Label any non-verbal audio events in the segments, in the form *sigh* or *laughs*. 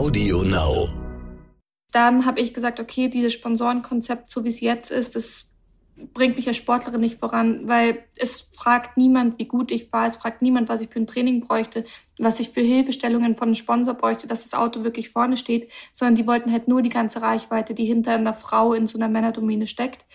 Audio Now. Dann habe ich gesagt, okay, dieses Sponsorenkonzept, so wie es jetzt ist, das bringt mich als Sportlerin nicht voran, weil es fragt niemand, wie gut ich war, es fragt niemand, was ich für ein Training bräuchte, was ich für Hilfestellungen von einem Sponsor bräuchte, dass das Auto wirklich vorne steht, sondern die wollten halt nur die ganze Reichweite, die hinter einer Frau in so einer Männerdomäne steckt.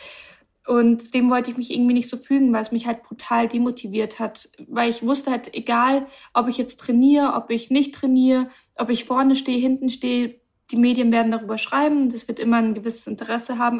Und dem wollte ich mich irgendwie nicht so fügen, weil es mich halt brutal demotiviert hat. Weil ich wusste halt, egal, ob ich jetzt trainiere, ob ich nicht trainiere, ob ich vorne stehe, hinten stehe, die Medien werden darüber schreiben. Das wird immer ein gewisses Interesse haben.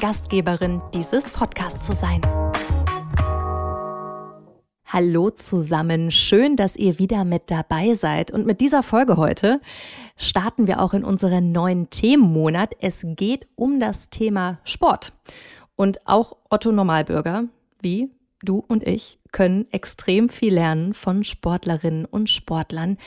Gastgeberin dieses Podcasts zu sein. Hallo zusammen, schön, dass ihr wieder mit dabei seid. Und mit dieser Folge heute starten wir auch in unseren neuen Themenmonat. Es geht um das Thema Sport. Und auch Otto Normalbürger, wie du und ich, können extrem viel lernen von Sportlerinnen und Sportlern.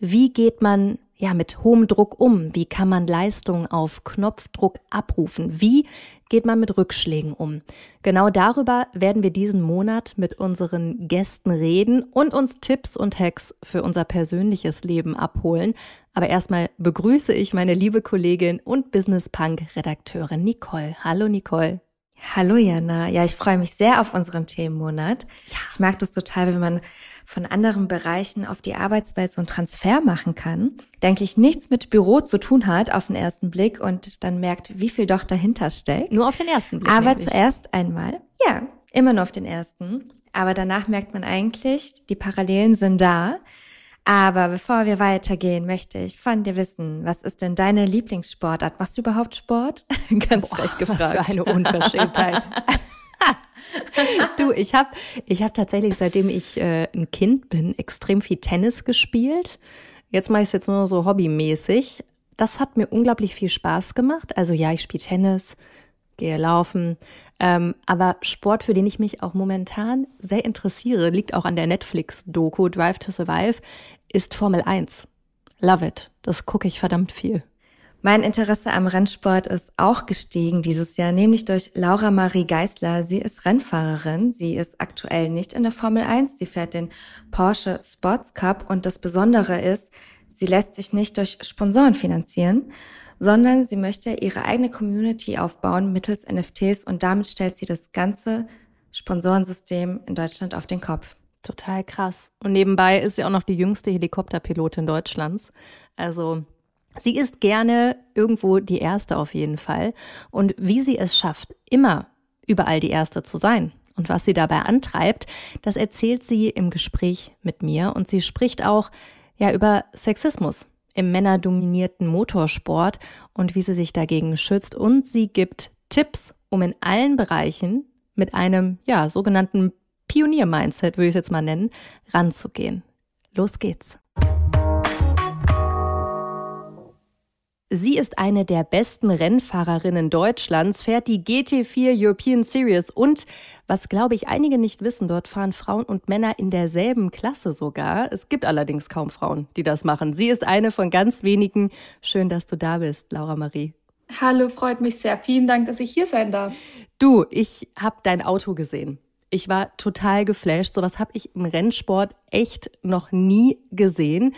Wie geht man ja, mit hohem Druck um? Wie kann man Leistung auf Knopfdruck abrufen? Wie geht man mit Rückschlägen um? Genau darüber werden wir diesen Monat mit unseren Gästen reden und uns Tipps und Hacks für unser persönliches Leben abholen. Aber erstmal begrüße ich meine liebe Kollegin und Business Punk Redakteurin Nicole. Hallo Nicole. Hallo Jana. Ja, ich freue mich sehr auf unseren Themenmonat. Ja. Ich mag das total, wenn man von anderen Bereichen auf die Arbeitswelt so einen Transfer machen kann, der eigentlich nichts mit Büro zu tun hat auf den ersten Blick und dann merkt, wie viel doch dahinter steckt. Nur auf den ersten Blick. Aber zuerst einmal, ja, immer nur auf den ersten. Aber danach merkt man eigentlich, die Parallelen sind da. Aber bevor wir weitergehen, möchte ich von dir wissen, was ist denn deine Lieblingssportart? Machst du überhaupt Sport? *laughs* Ganz frech gefragt. Was für eine Unverschämtheit. *laughs* *laughs* du, ich habe ich hab tatsächlich, seitdem ich äh, ein Kind bin, extrem viel Tennis gespielt. Jetzt mache ich es jetzt nur so hobbymäßig. Das hat mir unglaublich viel Spaß gemacht. Also ja, ich spiele Tennis, gehe laufen. Ähm, aber Sport, für den ich mich auch momentan sehr interessiere, liegt auch an der Netflix-Doku Drive to Survive, ist Formel 1. Love it. Das gucke ich verdammt viel. Mein Interesse am Rennsport ist auch gestiegen dieses Jahr, nämlich durch Laura Marie Geisler. Sie ist Rennfahrerin. Sie ist aktuell nicht in der Formel 1. Sie fährt den Porsche Sports Cup. Und das Besondere ist, sie lässt sich nicht durch Sponsoren finanzieren, sondern sie möchte ihre eigene Community aufbauen mittels NFTs und damit stellt sie das ganze Sponsorensystem in Deutschland auf den Kopf. Total krass. Und nebenbei ist sie auch noch die jüngste Helikopterpilotin Deutschlands. Also Sie ist gerne irgendwo die Erste auf jeden Fall. Und wie sie es schafft, immer überall die Erste zu sein und was sie dabei antreibt, das erzählt sie im Gespräch mit mir. Und sie spricht auch ja über Sexismus im männerdominierten Motorsport und wie sie sich dagegen schützt. Und sie gibt Tipps, um in allen Bereichen mit einem ja sogenannten Pionier-Mindset, würde ich es jetzt mal nennen, ranzugehen. Los geht's. Sie ist eine der besten Rennfahrerinnen Deutschlands, fährt die GT4 European Series und, was glaube ich einige nicht wissen, dort fahren Frauen und Männer in derselben Klasse sogar. Es gibt allerdings kaum Frauen, die das machen. Sie ist eine von ganz wenigen. Schön, dass du da bist, Laura Marie. Hallo, freut mich sehr. Vielen Dank, dass ich hier sein darf. Du, ich habe dein Auto gesehen. Ich war total geflasht. Sowas habe ich im Rennsport echt noch nie gesehen.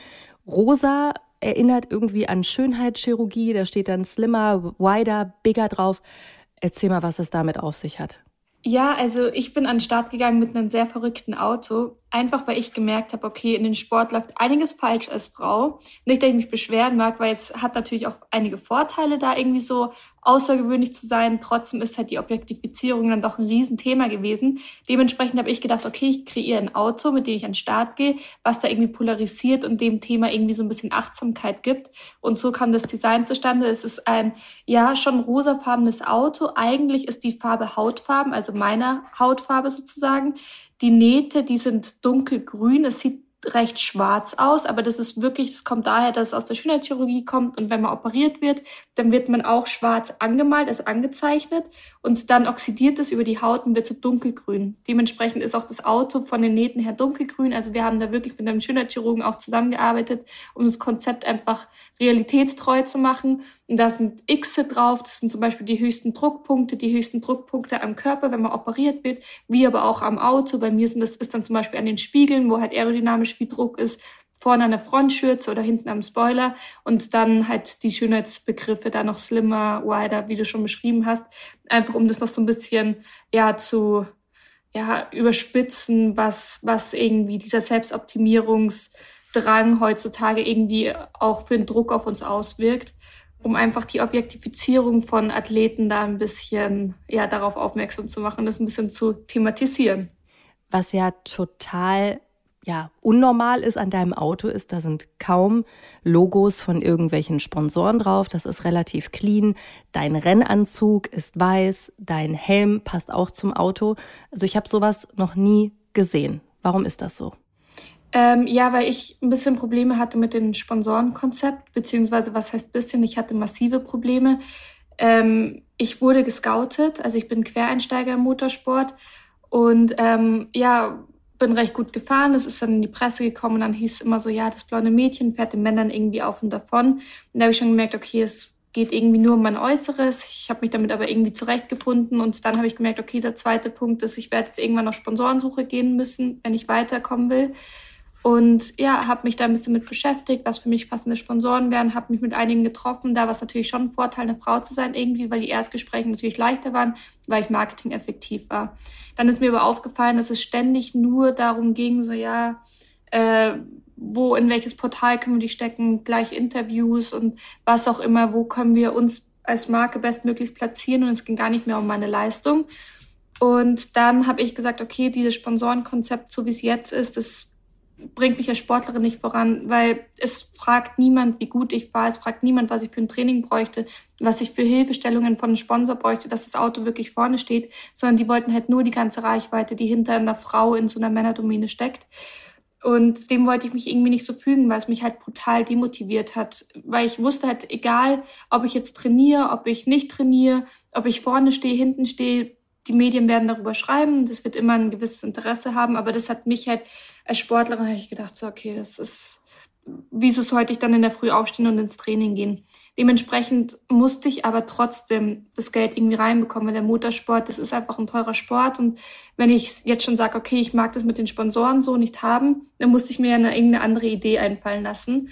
Rosa erinnert irgendwie an Schönheitschirurgie. Da steht dann slimmer, wider, bigger drauf. Erzähl mal, was es damit auf sich hat. Ja, also ich bin an den Start gegangen mit einem sehr verrückten Auto. Einfach weil ich gemerkt habe, okay, in den Sport läuft einiges falsch als Frau. Nicht, dass ich mich beschweren mag, weil es hat natürlich auch einige Vorteile, da irgendwie so außergewöhnlich zu sein. Trotzdem ist halt die Objektifizierung dann doch ein Riesenthema gewesen. Dementsprechend habe ich gedacht, okay, ich kreiere ein Auto, mit dem ich an den Start gehe, was da irgendwie polarisiert und dem Thema irgendwie so ein bisschen Achtsamkeit gibt. Und so kam das Design zustande. Es ist ein, ja, schon rosafarbenes Auto. Eigentlich ist die Farbe Hautfarben, also meiner Hautfarbe sozusagen. Die Nähte, die sind dunkelgrün. Es sieht recht schwarz aus, aber das ist wirklich, das kommt daher, dass es aus der Schönheitschirurgie kommt und wenn man operiert wird, dann wird man auch schwarz angemalt, also angezeichnet und dann oxidiert es über die Haut und wird zu dunkelgrün. Dementsprechend ist auch das Auto von den Nähten her dunkelgrün, also wir haben da wirklich mit einem Schönheitschirurgen auch zusammengearbeitet, um das Konzept einfach realitätstreu zu machen da sind X drauf, das sind zum Beispiel die höchsten Druckpunkte, die höchsten Druckpunkte am Körper, wenn man operiert wird, wie aber auch am Auto. Bei mir sind das ist dann zum Beispiel an den Spiegeln, wo halt aerodynamisch wie Druck ist, vorne an der Frontschürze oder hinten am Spoiler. Und dann halt die Schönheitsbegriffe da noch slimmer, wider, wie du schon beschrieben hast, einfach um das noch so ein bisschen ja zu ja überspitzen, was was irgendwie dieser Selbstoptimierungsdrang heutzutage irgendwie auch für einen Druck auf uns auswirkt, um einfach die Objektifizierung von Athleten da ein bisschen ja darauf aufmerksam zu machen, das ein bisschen zu thematisieren. Was ja total ja, unnormal ist an deinem Auto ist, da sind kaum Logos von irgendwelchen Sponsoren drauf. Das ist relativ clean. Dein Rennanzug ist weiß, dein Helm passt auch zum Auto. Also ich habe sowas noch nie gesehen. Warum ist das so? Ähm, ja, weil ich ein bisschen Probleme hatte mit dem Sponsorenkonzept, beziehungsweise was heißt bisschen, ich hatte massive Probleme. Ähm, ich wurde gescoutet, also ich bin Quereinsteiger im Motorsport und ähm, ja, bin recht gut gefahren. Es ist dann in die Presse gekommen und dann hieß es immer so, ja, das blonde Mädchen fährt den Männern irgendwie auf und davon. Und da habe ich schon gemerkt, okay, es geht irgendwie nur um mein Äußeres. Ich habe mich damit aber irgendwie zurechtgefunden und dann habe ich gemerkt, okay, der zweite Punkt ist, ich werde jetzt irgendwann auf Sponsorensuche gehen müssen, wenn ich weiterkommen will. Und ja, habe mich da ein bisschen mit beschäftigt, was für mich passende Sponsoren wären, habe mich mit einigen getroffen. Da war es natürlich schon ein Vorteil, eine Frau zu sein irgendwie, weil die Erstgespräche natürlich leichter waren, weil ich Marketing effektiv war. Dann ist mir aber aufgefallen, dass es ständig nur darum ging, so ja, äh, wo, in welches Portal können wir die stecken, gleich Interviews und was auch immer, wo können wir uns als Marke bestmöglichst platzieren und es ging gar nicht mehr um meine Leistung. Und dann habe ich gesagt, okay, dieses Sponsorenkonzept, so wie es jetzt ist, das bringt mich als Sportlerin nicht voran, weil es fragt niemand, wie gut ich war, es fragt niemand, was ich für ein Training bräuchte, was ich für Hilfestellungen von einem Sponsor bräuchte, dass das Auto wirklich vorne steht, sondern die wollten halt nur die ganze Reichweite, die hinter einer Frau in so einer Männerdomäne steckt. Und dem wollte ich mich irgendwie nicht so fügen, weil es mich halt brutal demotiviert hat. Weil ich wusste halt, egal, ob ich jetzt trainiere, ob ich nicht trainiere, ob ich vorne stehe, hinten stehe, die Medien werden darüber schreiben, das wird immer ein gewisses Interesse haben, aber das hat mich halt als Sportlerin habe ich gedacht, so okay, das ist, wieso sollte ich dann in der Früh aufstehen und ins Training gehen? Dementsprechend musste ich aber trotzdem das Geld irgendwie reinbekommen, weil der Motorsport, das ist einfach ein teurer Sport und wenn ich jetzt schon sage, okay, ich mag das mit den Sponsoren so nicht haben, dann musste ich mir eine irgendeine andere Idee einfallen lassen.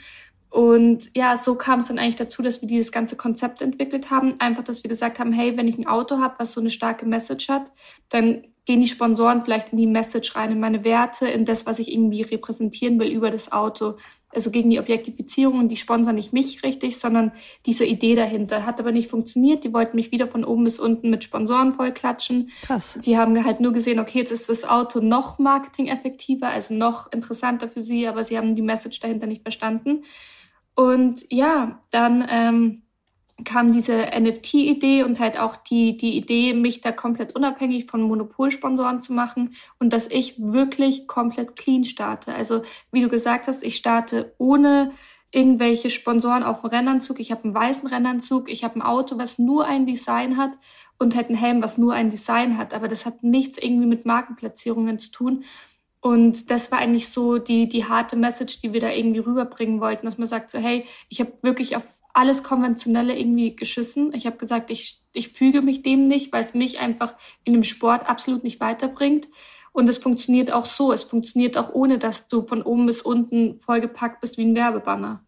Und ja, so kam es dann eigentlich dazu, dass wir dieses ganze Konzept entwickelt haben. Einfach, dass wir gesagt haben, hey, wenn ich ein Auto habe, was so eine starke Message hat, dann gehen die Sponsoren vielleicht in die Message rein, in meine Werte, in das, was ich irgendwie repräsentieren will über das Auto. Also gegen die Objektifizierung und die sponsern nicht mich richtig, sondern diese Idee dahinter. Hat aber nicht funktioniert. Die wollten mich wieder von oben bis unten mit Sponsoren vollklatschen. Krass. Die haben halt nur gesehen, okay, jetzt ist das Auto noch marketing-effektiver, also noch interessanter für sie, aber sie haben die Message dahinter nicht verstanden. Und ja, dann ähm, kam diese NFT-Idee und halt auch die, die Idee, mich da komplett unabhängig von Monopolsponsoren zu machen und dass ich wirklich komplett clean starte. Also wie du gesagt hast, ich starte ohne irgendwelche Sponsoren auf dem Rennanzug. Ich habe einen weißen Rennanzug, ich habe ein Auto, was nur ein Design hat und halt einen Helm, was nur ein Design hat. Aber das hat nichts irgendwie mit Markenplatzierungen zu tun. Und das war eigentlich so die, die harte Message, die wir da irgendwie rüberbringen wollten, dass man sagt so, hey, ich habe wirklich auf alles Konventionelle irgendwie geschissen. Ich habe gesagt, ich, ich füge mich dem nicht, weil es mich einfach in dem Sport absolut nicht weiterbringt. Und es funktioniert auch so. Es funktioniert auch ohne, dass du von oben bis unten vollgepackt bist wie ein Werbebanner.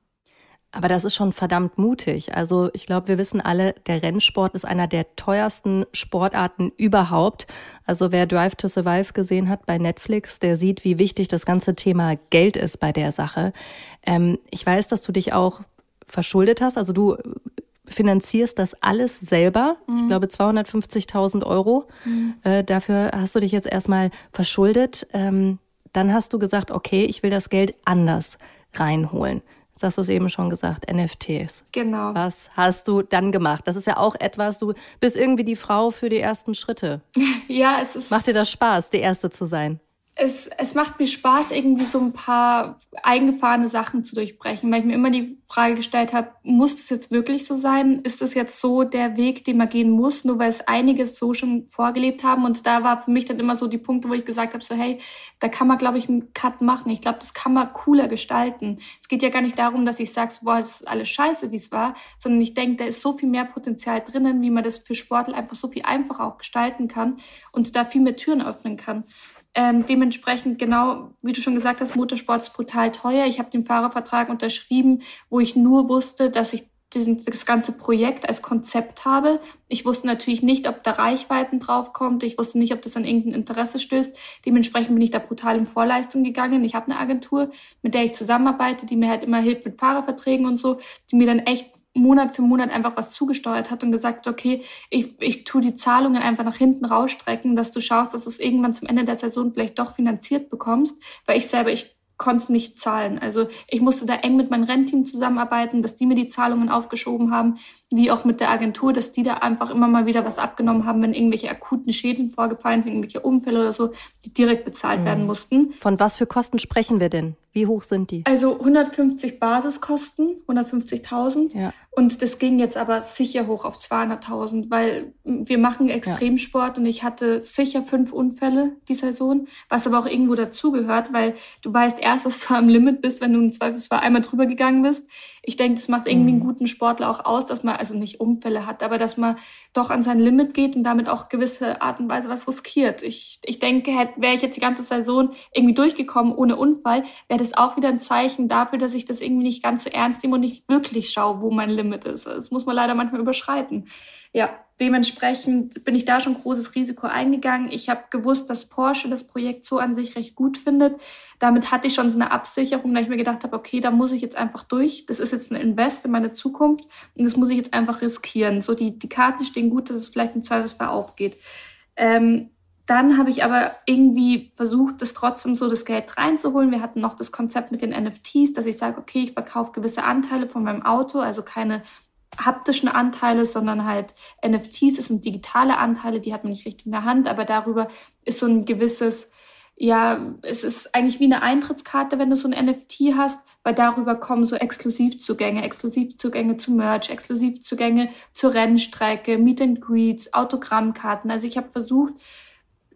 Aber das ist schon verdammt mutig. Also ich glaube, wir wissen alle, der Rennsport ist einer der teuersten Sportarten überhaupt. Also wer Drive to Survive gesehen hat bei Netflix, der sieht, wie wichtig das ganze Thema Geld ist bei der Sache. Ähm, ich weiß, dass du dich auch verschuldet hast. Also du finanzierst das alles selber. Mhm. Ich glaube 250.000 Euro. Mhm. Äh, dafür hast du dich jetzt erstmal verschuldet. Ähm, dann hast du gesagt, okay, ich will das Geld anders reinholen. Jetzt hast du es eben schon gesagt, NFTs. Genau. Was hast du dann gemacht? Das ist ja auch etwas, du bist irgendwie die Frau für die ersten Schritte. *laughs* ja, es ist. Macht dir das Spaß, die Erste zu sein? Es, es macht mir Spaß, irgendwie so ein paar eingefahrene Sachen zu durchbrechen, weil ich mir immer die Frage gestellt habe, muss das jetzt wirklich so sein? Ist das jetzt so der Weg, den man gehen muss, nur weil es einiges so schon vorgelebt haben? Und da war für mich dann immer so die Punkte, wo ich gesagt habe, so hey, da kann man, glaube ich, einen Cut machen. Ich glaube, das kann man cooler gestalten. Es geht ja gar nicht darum, dass ich sage, boah, das ist alles scheiße, wie es war, sondern ich denke, da ist so viel mehr Potenzial drinnen, wie man das für Sportler einfach so viel einfacher auch gestalten kann und da viel mehr Türen öffnen kann. Ähm, dementsprechend, genau wie du schon gesagt hast, Motorsport ist brutal teuer. Ich habe den Fahrervertrag unterschrieben, wo ich nur wusste, dass ich diesen, das ganze Projekt als Konzept habe. Ich wusste natürlich nicht, ob da Reichweiten draufkommt. Ich wusste nicht, ob das an irgendein Interesse stößt. Dementsprechend bin ich da brutal in Vorleistung gegangen. Ich habe eine Agentur, mit der ich zusammenarbeite, die mir halt immer hilft mit Fahrerverträgen und so, die mir dann echt Monat für Monat einfach was zugesteuert hat und gesagt, okay, ich, ich tu die Zahlungen einfach nach hinten rausstrecken, dass du schaust, dass du es irgendwann zum Ende der Saison vielleicht doch finanziert bekommst, weil ich selber, ich konnte es nicht zahlen. Also ich musste da eng mit meinem Rennteam zusammenarbeiten, dass die mir die Zahlungen aufgeschoben haben, wie auch mit der Agentur, dass die da einfach immer mal wieder was abgenommen haben, wenn irgendwelche akuten Schäden vorgefallen sind, irgendwelche Unfälle oder so, die direkt bezahlt mhm. werden mussten. Von was für Kosten sprechen wir denn? Wie hoch sind die? Also 150 Basiskosten, 150.000. Ja. Und das ging jetzt aber sicher hoch auf 200.000, weil wir machen Extremsport ja. und ich hatte sicher fünf Unfälle die Saison, was aber auch irgendwo dazugehört, weil du weißt erst, dass du am Limit bist, wenn du im Zweifelsfall einmal drüber gegangen bist. Ich denke, das macht irgendwie einen mhm. guten Sportler auch aus, dass man also nicht Unfälle hat, aber dass man doch an sein Limit geht und damit auch gewisse Art und Weise was riskiert. Ich, ich denke, wäre ich jetzt die ganze Saison irgendwie durchgekommen ohne Unfall, wäre das auch wieder ein Zeichen dafür, dass ich das irgendwie nicht ganz so ernst nehme und nicht wirklich schaue, wo mein Limit ist. Das muss man leider manchmal überschreiten. Ja, dementsprechend bin ich da schon großes Risiko eingegangen. Ich habe gewusst, dass Porsche das Projekt so an sich recht gut findet. Damit hatte ich schon so eine Absicherung, weil ich mir gedacht habe, okay, da muss ich jetzt einfach durch. Das ist jetzt ein Invest in meine Zukunft und das muss ich jetzt einfach riskieren. So die, die Karten stehen gut, dass es vielleicht im Servicefall aufgeht. Ähm, dann habe ich aber irgendwie versucht, das trotzdem so das Geld reinzuholen. Wir hatten noch das Konzept mit den NFTs, dass ich sage, okay, ich verkaufe gewisse Anteile von meinem Auto, also keine haptischen Anteile, sondern halt NFTs, das sind digitale Anteile, die hat man nicht richtig in der Hand, aber darüber ist so ein gewisses, ja, es ist eigentlich wie eine Eintrittskarte, wenn du so ein NFT hast, weil darüber kommen so Exklusivzugänge, Exklusivzugänge zu Merch, Exklusivzugänge zur Rennstrecke, Meet and Greets, Autogrammkarten. Also ich habe versucht,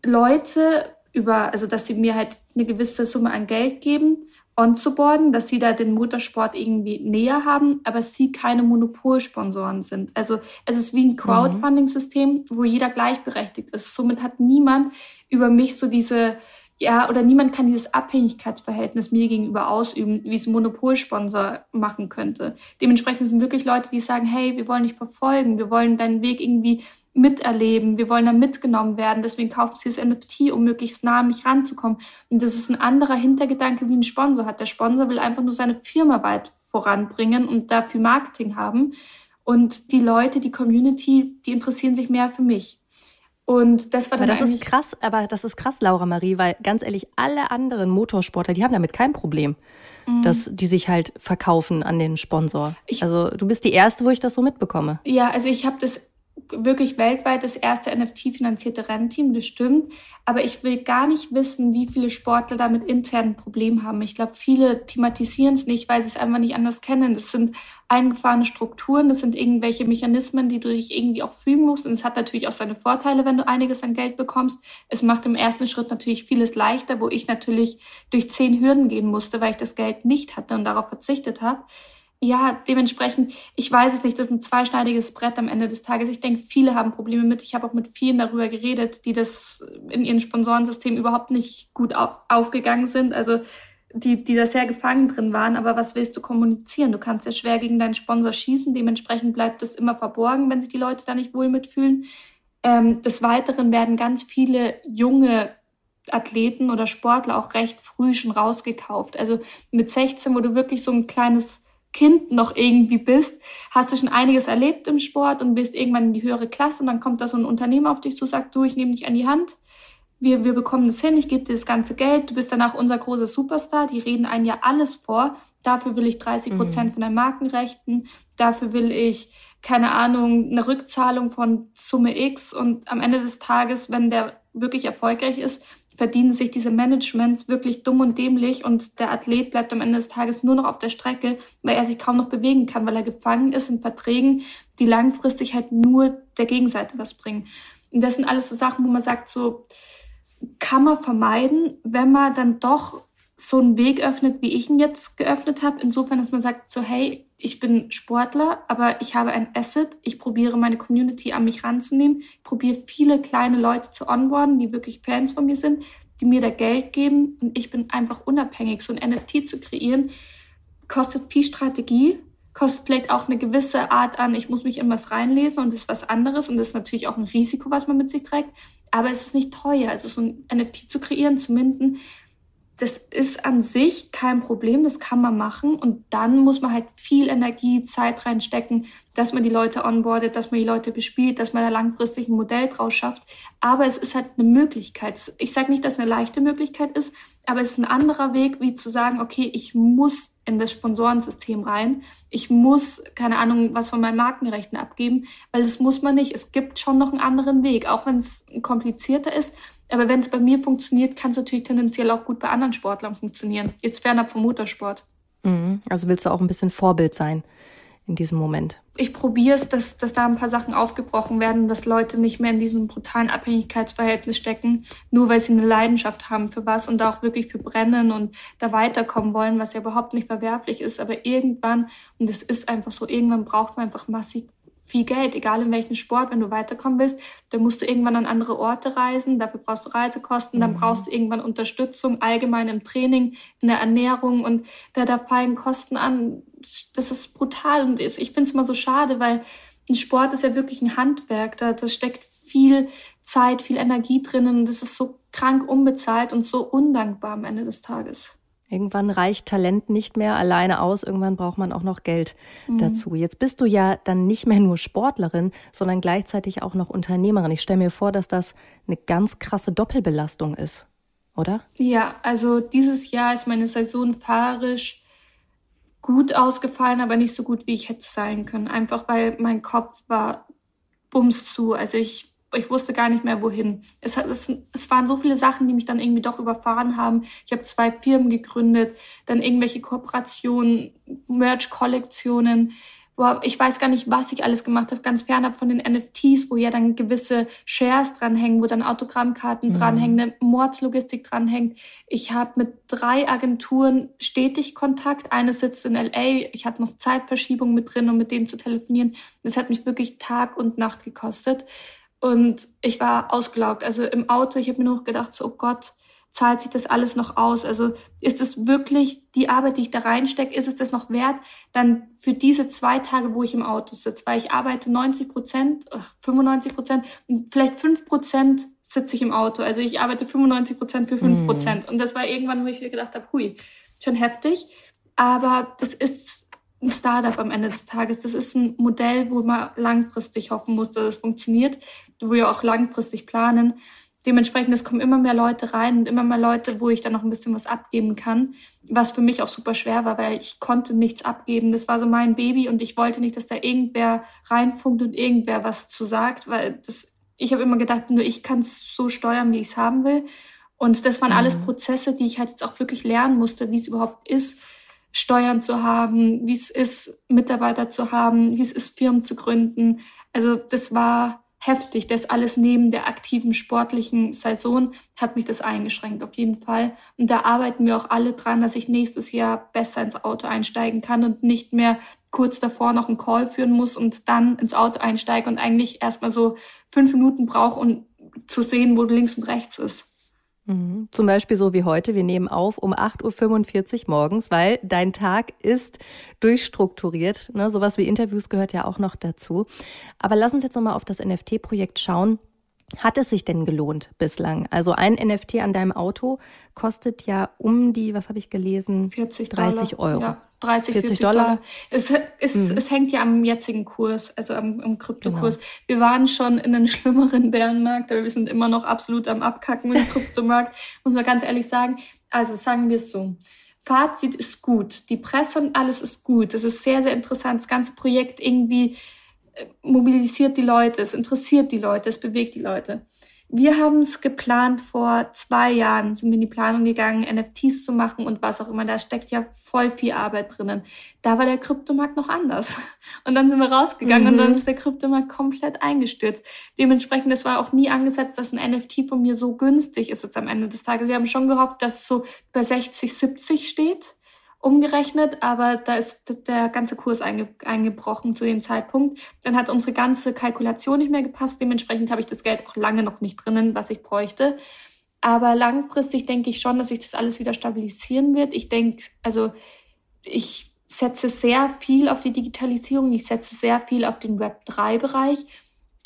Leute über, also dass sie mir halt eine gewisse Summe an Geld geben, onzuboarden, dass sie da den Motorsport irgendwie näher haben, aber sie keine Monopolsponsoren sind. Also es ist wie ein. Crowdfunding-System, wo jeder gleichberechtigt ist. Somit hat niemand über mich so diese, ja, oder niemand kann dieses Abhängigkeitsverhältnis mir gegenüber ausüben, wie es ein Monopolsponsor machen könnte. Dementsprechend sind wirklich Leute, die sagen, hey, wir wollen dich verfolgen, wir wollen deinen Weg irgendwie miterleben, wir wollen da mitgenommen werden, deswegen kaufen sie das NFT, um möglichst nah an mich ranzukommen. Und das ist ein anderer Hintergedanke, wie ein Sponsor hat. Der Sponsor will einfach nur seine Firma weit voranbringen und dafür Marketing haben. Und die Leute, die Community, die interessieren sich mehr für mich. Und das war dann aber das ist krass, aber das ist krass, Laura Marie, weil ganz ehrlich, alle anderen Motorsportler, die haben damit kein Problem, mhm. dass die sich halt verkaufen an den Sponsor. Ich, also du bist die erste, wo ich das so mitbekomme. Ja, also ich habe das wirklich weltweit das erste NFT-finanzierte Rennteam, das stimmt. Aber ich will gar nicht wissen, wie viele Sportler damit internen Problem haben. Ich glaube, viele thematisieren es nicht, weil sie es einfach nicht anders kennen. Das sind eingefahrene Strukturen, das sind irgendwelche Mechanismen, die du dich irgendwie auch fügen musst. Und es hat natürlich auch seine Vorteile, wenn du einiges an Geld bekommst. Es macht im ersten Schritt natürlich vieles leichter, wo ich natürlich durch zehn Hürden gehen musste, weil ich das Geld nicht hatte und darauf verzichtet habe ja, dementsprechend, ich weiß es nicht, das ist ein zweischneidiges Brett am Ende des Tages. Ich denke, viele haben Probleme mit. Ich habe auch mit vielen darüber geredet, die das in ihren Sponsorensystem überhaupt nicht gut aufgegangen sind. Also die, die da sehr gefangen drin waren. Aber was willst du kommunizieren? Du kannst ja schwer gegen deinen Sponsor schießen. Dementsprechend bleibt das immer verborgen, wenn sich die Leute da nicht wohl mitfühlen. Ähm, des Weiteren werden ganz viele junge Athleten oder Sportler auch recht früh schon rausgekauft. Also mit 16, wo du wirklich so ein kleines Kind noch irgendwie bist, hast du schon einiges erlebt im Sport und bist irgendwann in die höhere Klasse und dann kommt da so ein Unternehmer auf dich zu, sagt, du, ich nehme dich an die Hand, wir, wir bekommen das hin, ich gebe dir das ganze Geld, du bist danach unser großer Superstar, die reden einen ja alles vor, dafür will ich 30 Prozent mhm. von deinen Markenrechten, dafür will ich, keine Ahnung, eine Rückzahlung von Summe X und am Ende des Tages, wenn der wirklich erfolgreich ist, verdienen sich diese Managements wirklich dumm und dämlich und der Athlet bleibt am Ende des Tages nur noch auf der Strecke, weil er sich kaum noch bewegen kann, weil er gefangen ist in Verträgen, die langfristig halt nur der Gegenseite was bringen. Und das sind alles so Sachen, wo man sagt, so kann man vermeiden, wenn man dann doch so einen Weg öffnet, wie ich ihn jetzt geöffnet habe. Insofern, dass man sagt, so hey, ich bin Sportler, aber ich habe ein Asset. Ich probiere meine Community an mich ranzunehmen. Ich probiere viele kleine Leute zu onboarden, die wirklich Fans von mir sind, die mir da Geld geben und ich bin einfach unabhängig. So ein NFT zu kreieren, kostet viel Strategie, kostet vielleicht auch eine gewisse Art an, ich muss mich in was reinlesen und das ist was anderes und das ist natürlich auch ein Risiko, was man mit sich trägt, aber es ist nicht teuer. Also so ein NFT zu kreieren, zu minden, das ist an sich kein Problem, das kann man machen. Und dann muss man halt viel Energie, Zeit reinstecken, dass man die Leute onboardet, dass man die Leute bespielt, dass man da langfristig ein Modell draus schafft. Aber es ist halt eine Möglichkeit. Ich sage nicht, dass es eine leichte Möglichkeit ist, aber es ist ein anderer Weg, wie zu sagen, okay, ich muss in das Sponsorensystem rein. Ich muss, keine Ahnung, was von meinen Markenrechten abgeben, weil das muss man nicht. Es gibt schon noch einen anderen Weg, auch wenn es komplizierter ist. Aber wenn es bei mir funktioniert, kann es natürlich tendenziell auch gut bei anderen Sportlern funktionieren. Jetzt fernab vom Motorsport. Mhm. Also willst du auch ein bisschen Vorbild sein in diesem Moment? Ich probiere es, dass, dass da ein paar Sachen aufgebrochen werden, dass Leute nicht mehr in diesem brutalen Abhängigkeitsverhältnis stecken, nur weil sie eine Leidenschaft haben für was und da auch wirklich für brennen und da weiterkommen wollen, was ja überhaupt nicht verwerflich ist. Aber irgendwann, und es ist einfach so, irgendwann braucht man einfach massiv viel Geld, egal in welchem Sport, wenn du weiterkommen willst, dann musst du irgendwann an andere Orte reisen, dafür brauchst du Reisekosten, dann mhm. brauchst du irgendwann Unterstützung allgemein im Training, in der Ernährung und da, da fallen Kosten an. Das ist brutal und ich finde es immer so schade, weil ein Sport ist ja wirklich ein Handwerk, da, da steckt viel Zeit, viel Energie drinnen und das ist so krank unbezahlt und so undankbar am Ende des Tages. Irgendwann reicht Talent nicht mehr alleine aus, irgendwann braucht man auch noch Geld mhm. dazu. Jetzt bist du ja dann nicht mehr nur Sportlerin, sondern gleichzeitig auch noch Unternehmerin. Ich stelle mir vor, dass das eine ganz krasse Doppelbelastung ist, oder? Ja, also dieses Jahr ist meine Saison fahrerisch gut ausgefallen, aber nicht so gut, wie ich hätte sein können. Einfach weil mein Kopf war bums zu. Also ich ich wusste gar nicht mehr wohin. Es, es, es waren so viele Sachen, die mich dann irgendwie doch überfahren haben. Ich habe zwei Firmen gegründet, dann irgendwelche Kooperationen, Merch-Kollektionen. Ich weiß gar nicht, was ich alles gemacht habe, ganz fernab von den NFTs, wo ja dann gewisse Shares dranhängen, wo dann Autogrammkarten mhm. dranhängen, eine Mordslogistik dranhängt. Ich habe mit drei Agenturen stetig Kontakt. Eine sitzt in LA. Ich hatte noch Zeitverschiebung mit drin, um mit denen zu telefonieren. Das hat mich wirklich Tag und Nacht gekostet. Und ich war ausgelaugt. Also im Auto, ich habe mir nur gedacht, so, oh Gott, zahlt sich das alles noch aus? Also ist es wirklich die Arbeit, die ich da reinstecke, ist es das noch wert, dann für diese zwei Tage, wo ich im Auto sitze? Weil ich arbeite 90 Prozent, 95 Prozent, vielleicht fünf Prozent sitze ich im Auto. Also ich arbeite 95 Prozent für fünf Prozent. Mm. Und das war irgendwann, wo ich mir gedacht habe, hui, schon heftig. Aber das ist ein Startup am Ende des Tages. Das ist ein Modell, wo man langfristig hoffen muss, dass es funktioniert, wo wir auch langfristig planen. Dementsprechend, es kommen immer mehr Leute rein und immer mehr Leute, wo ich dann noch ein bisschen was abgeben kann, was für mich auch super schwer war, weil ich konnte nichts abgeben. Das war so mein Baby und ich wollte nicht, dass da irgendwer reinfunkt und irgendwer was zu sagt, weil das, ich habe immer gedacht, nur ich kann es so steuern, wie ich es haben will. Und das waren mhm. alles Prozesse, die ich halt jetzt auch wirklich lernen musste, wie es überhaupt ist, Steuern zu haben, wie es ist, Mitarbeiter zu haben, wie es ist, Firmen zu gründen. Also das war heftig. Das alles neben der aktiven sportlichen Saison hat mich das eingeschränkt, auf jeden Fall. Und da arbeiten wir auch alle dran, dass ich nächstes Jahr besser ins Auto einsteigen kann und nicht mehr kurz davor noch einen Call führen muss und dann ins Auto einsteige und eigentlich erstmal so fünf Minuten brauche, um zu sehen, wo links und rechts ist. Mhm. Zum Beispiel so wie heute, wir nehmen auf um 8.45 Uhr morgens, weil dein Tag ist durchstrukturiert. Ne? Sowas wie Interviews gehört ja auch noch dazu. Aber lass uns jetzt nochmal auf das NFT-Projekt schauen. Hat es sich denn gelohnt bislang? Also ein NFT an deinem Auto kostet ja um die, was habe ich gelesen? 40 30 Dollar. Euro. Ja, 30, 40, 40 Dollar. Dollar. Es, es, mhm. es hängt ja am jetzigen Kurs, also am, am Kryptokurs. Genau. Wir waren schon in einem schlimmeren Bärenmarkt, aber wir sind immer noch absolut am Abkacken im *laughs* Kryptomarkt, muss man ganz ehrlich sagen. Also sagen wir es so. Fazit ist gut. Die Presse und alles ist gut. Es ist sehr, sehr interessant. Das ganze Projekt irgendwie mobilisiert die Leute, es interessiert die Leute, es bewegt die Leute. Wir haben es geplant, vor zwei Jahren sind wir in die Planung gegangen, NFTs zu machen und was auch immer. Da steckt ja voll viel Arbeit drinnen. Da war der Kryptomarkt noch anders. Und dann sind wir rausgegangen mhm. und dann mhm. ist der Kryptomarkt komplett eingestürzt. Dementsprechend, es war auch nie angesetzt, dass ein NFT von mir so günstig ist jetzt am Ende des Tages. Wir haben schon gehofft, dass es so bei 60, 70 steht umgerechnet, aber da ist der ganze Kurs einge eingebrochen zu dem Zeitpunkt. Dann hat unsere ganze Kalkulation nicht mehr gepasst. Dementsprechend habe ich das Geld auch lange noch nicht drinnen, was ich bräuchte. Aber langfristig denke ich schon, dass sich das alles wieder stabilisieren wird. Ich denke, also ich setze sehr viel auf die Digitalisierung. Ich setze sehr viel auf den Web 3 Bereich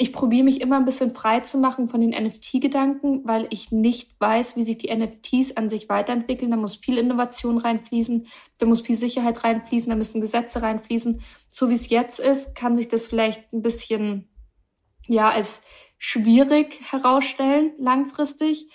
ich probiere mich immer ein bisschen frei zu machen von den NFT-Gedanken, weil ich nicht weiß, wie sich die NFTs an sich weiterentwickeln. Da muss viel Innovation reinfließen, da muss viel Sicherheit reinfließen, da müssen Gesetze reinfließen. So wie es jetzt ist, kann sich das vielleicht ein bisschen, ja, als schwierig herausstellen, langfristig.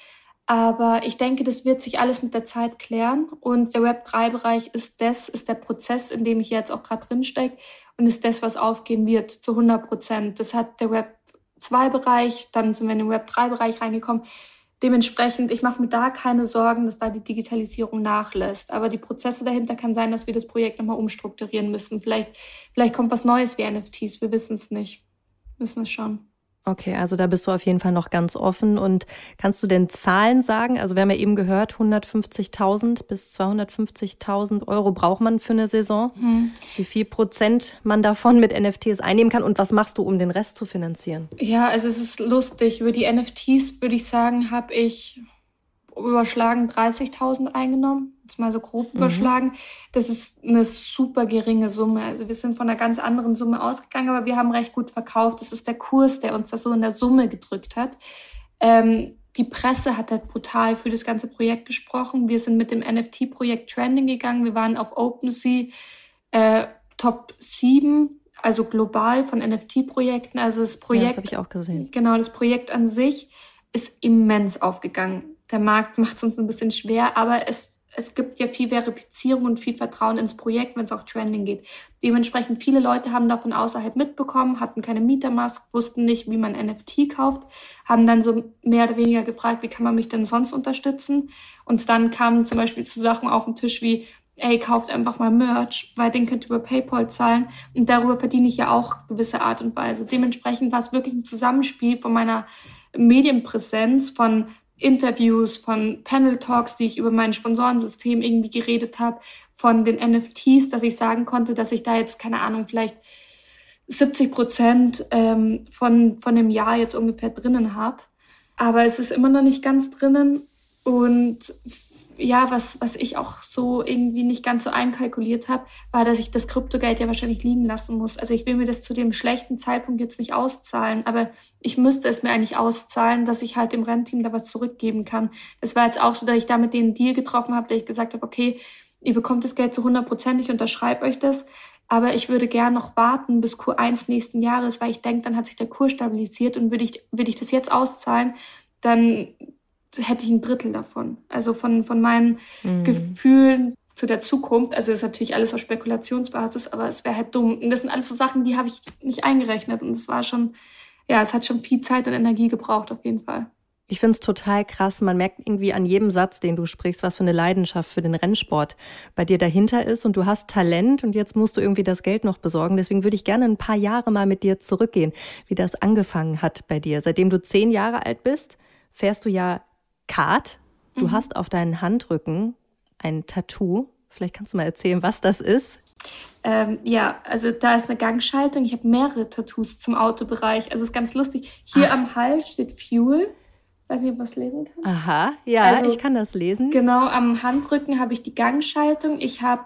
Aber ich denke, das wird sich alles mit der Zeit klären. Und der Web3-Bereich ist das, ist der Prozess, in dem ich jetzt auch gerade drinstecke und ist das, was aufgehen wird zu 100 Prozent. Das hat der Web2-Bereich, dann sind wir in den Web3-Bereich reingekommen. Dementsprechend, ich mache mir da keine Sorgen, dass da die Digitalisierung nachlässt. Aber die Prozesse dahinter kann sein, dass wir das Projekt nochmal umstrukturieren müssen. Vielleicht, vielleicht kommt was Neues wie NFTs, wir wissen es nicht. Müssen wir schauen. Okay, also da bist du auf jeden Fall noch ganz offen. Und kannst du denn Zahlen sagen? Also wir haben ja eben gehört, 150.000 bis 250.000 Euro braucht man für eine Saison. Hm. Wie viel Prozent man davon mit NFTs einnehmen kann und was machst du, um den Rest zu finanzieren? Ja, also es ist lustig. Über die NFTs würde ich sagen, habe ich überschlagen 30.000 eingenommen, jetzt mal so grob mhm. überschlagen. Das ist eine super geringe Summe. Also wir sind von einer ganz anderen Summe ausgegangen, aber wir haben recht gut verkauft. Das ist der Kurs, der uns das so in der Summe gedrückt hat. Ähm, die Presse hat halt brutal für das ganze Projekt gesprochen. Wir sind mit dem NFT-Projekt Trending gegangen. Wir waren auf OpenSea äh, Top 7, also global von NFT-Projekten. Also das Projekt. Ja, das habe ich auch gesehen. Genau, das Projekt an sich ist immens aufgegangen der Markt macht es uns ein bisschen schwer, aber es, es gibt ja viel Verifizierung und viel Vertrauen ins Projekt, wenn es auch Trending geht. Dementsprechend viele Leute haben davon außerhalb mitbekommen, hatten keine Metamask, wussten nicht, wie man NFT kauft, haben dann so mehr oder weniger gefragt, wie kann man mich denn sonst unterstützen? Und dann kamen zum Beispiel zu Sachen auf den Tisch wie, ey, kauft einfach mal Merch, weil den könnt ihr über PayPal zahlen und darüber verdiene ich ja auch gewisse Art und Weise. Dementsprechend war es wirklich ein Zusammenspiel von meiner Medienpräsenz, von Interviews, von Panel Talks, die ich über mein Sponsorensystem irgendwie geredet habe, von den NFTs, dass ich sagen konnte, dass ich da jetzt, keine Ahnung, vielleicht 70 Prozent ähm, von, von dem Jahr jetzt ungefähr drinnen habe. Aber es ist immer noch nicht ganz drinnen. Und ja, was, was ich auch so irgendwie nicht ganz so einkalkuliert habe, war, dass ich das Kryptogeld ja wahrscheinlich liegen lassen muss. Also ich will mir das zu dem schlechten Zeitpunkt jetzt nicht auszahlen, aber ich müsste es mir eigentlich auszahlen, dass ich halt dem Rennteam da was zurückgeben kann. Das war jetzt auch so, dass ich da mit denen Deal getroffen habe, dass ich gesagt habe, okay, ihr bekommt das Geld zu 100 Prozent, ich unterschreibe euch das, aber ich würde gern noch warten bis Q1 nächsten Jahres, weil ich denke, dann hat sich der Kurs stabilisiert und würde ich, würde ich das jetzt auszahlen, dann hätte ich ein Drittel davon. Also von, von meinen mhm. Gefühlen zu der Zukunft. Also das ist natürlich alles auf Spekulationsbasis, aber es wäre halt dumm. Und das sind alles so Sachen, die habe ich nicht eingerechnet. Und es war schon, ja, es hat schon viel Zeit und Energie gebraucht, auf jeden Fall. Ich finde es total krass. Man merkt irgendwie an jedem Satz, den du sprichst, was für eine Leidenschaft für den Rennsport bei dir dahinter ist. Und du hast Talent und jetzt musst du irgendwie das Geld noch besorgen. Deswegen würde ich gerne ein paar Jahre mal mit dir zurückgehen, wie das angefangen hat bei dir. Seitdem du zehn Jahre alt bist, fährst du ja Kart. Du mhm. hast auf deinen Handrücken ein Tattoo. Vielleicht kannst du mal erzählen, was das ist. Ähm, ja, also da ist eine Gangschaltung. Ich habe mehrere Tattoos zum Autobereich. Also es ist ganz lustig. Hier Ach. am Hals steht Fuel. Weiß nicht, ob man es lesen kann. Aha, ja, also, ich kann das lesen. Genau, am Handrücken habe ich die Gangschaltung. Ich habe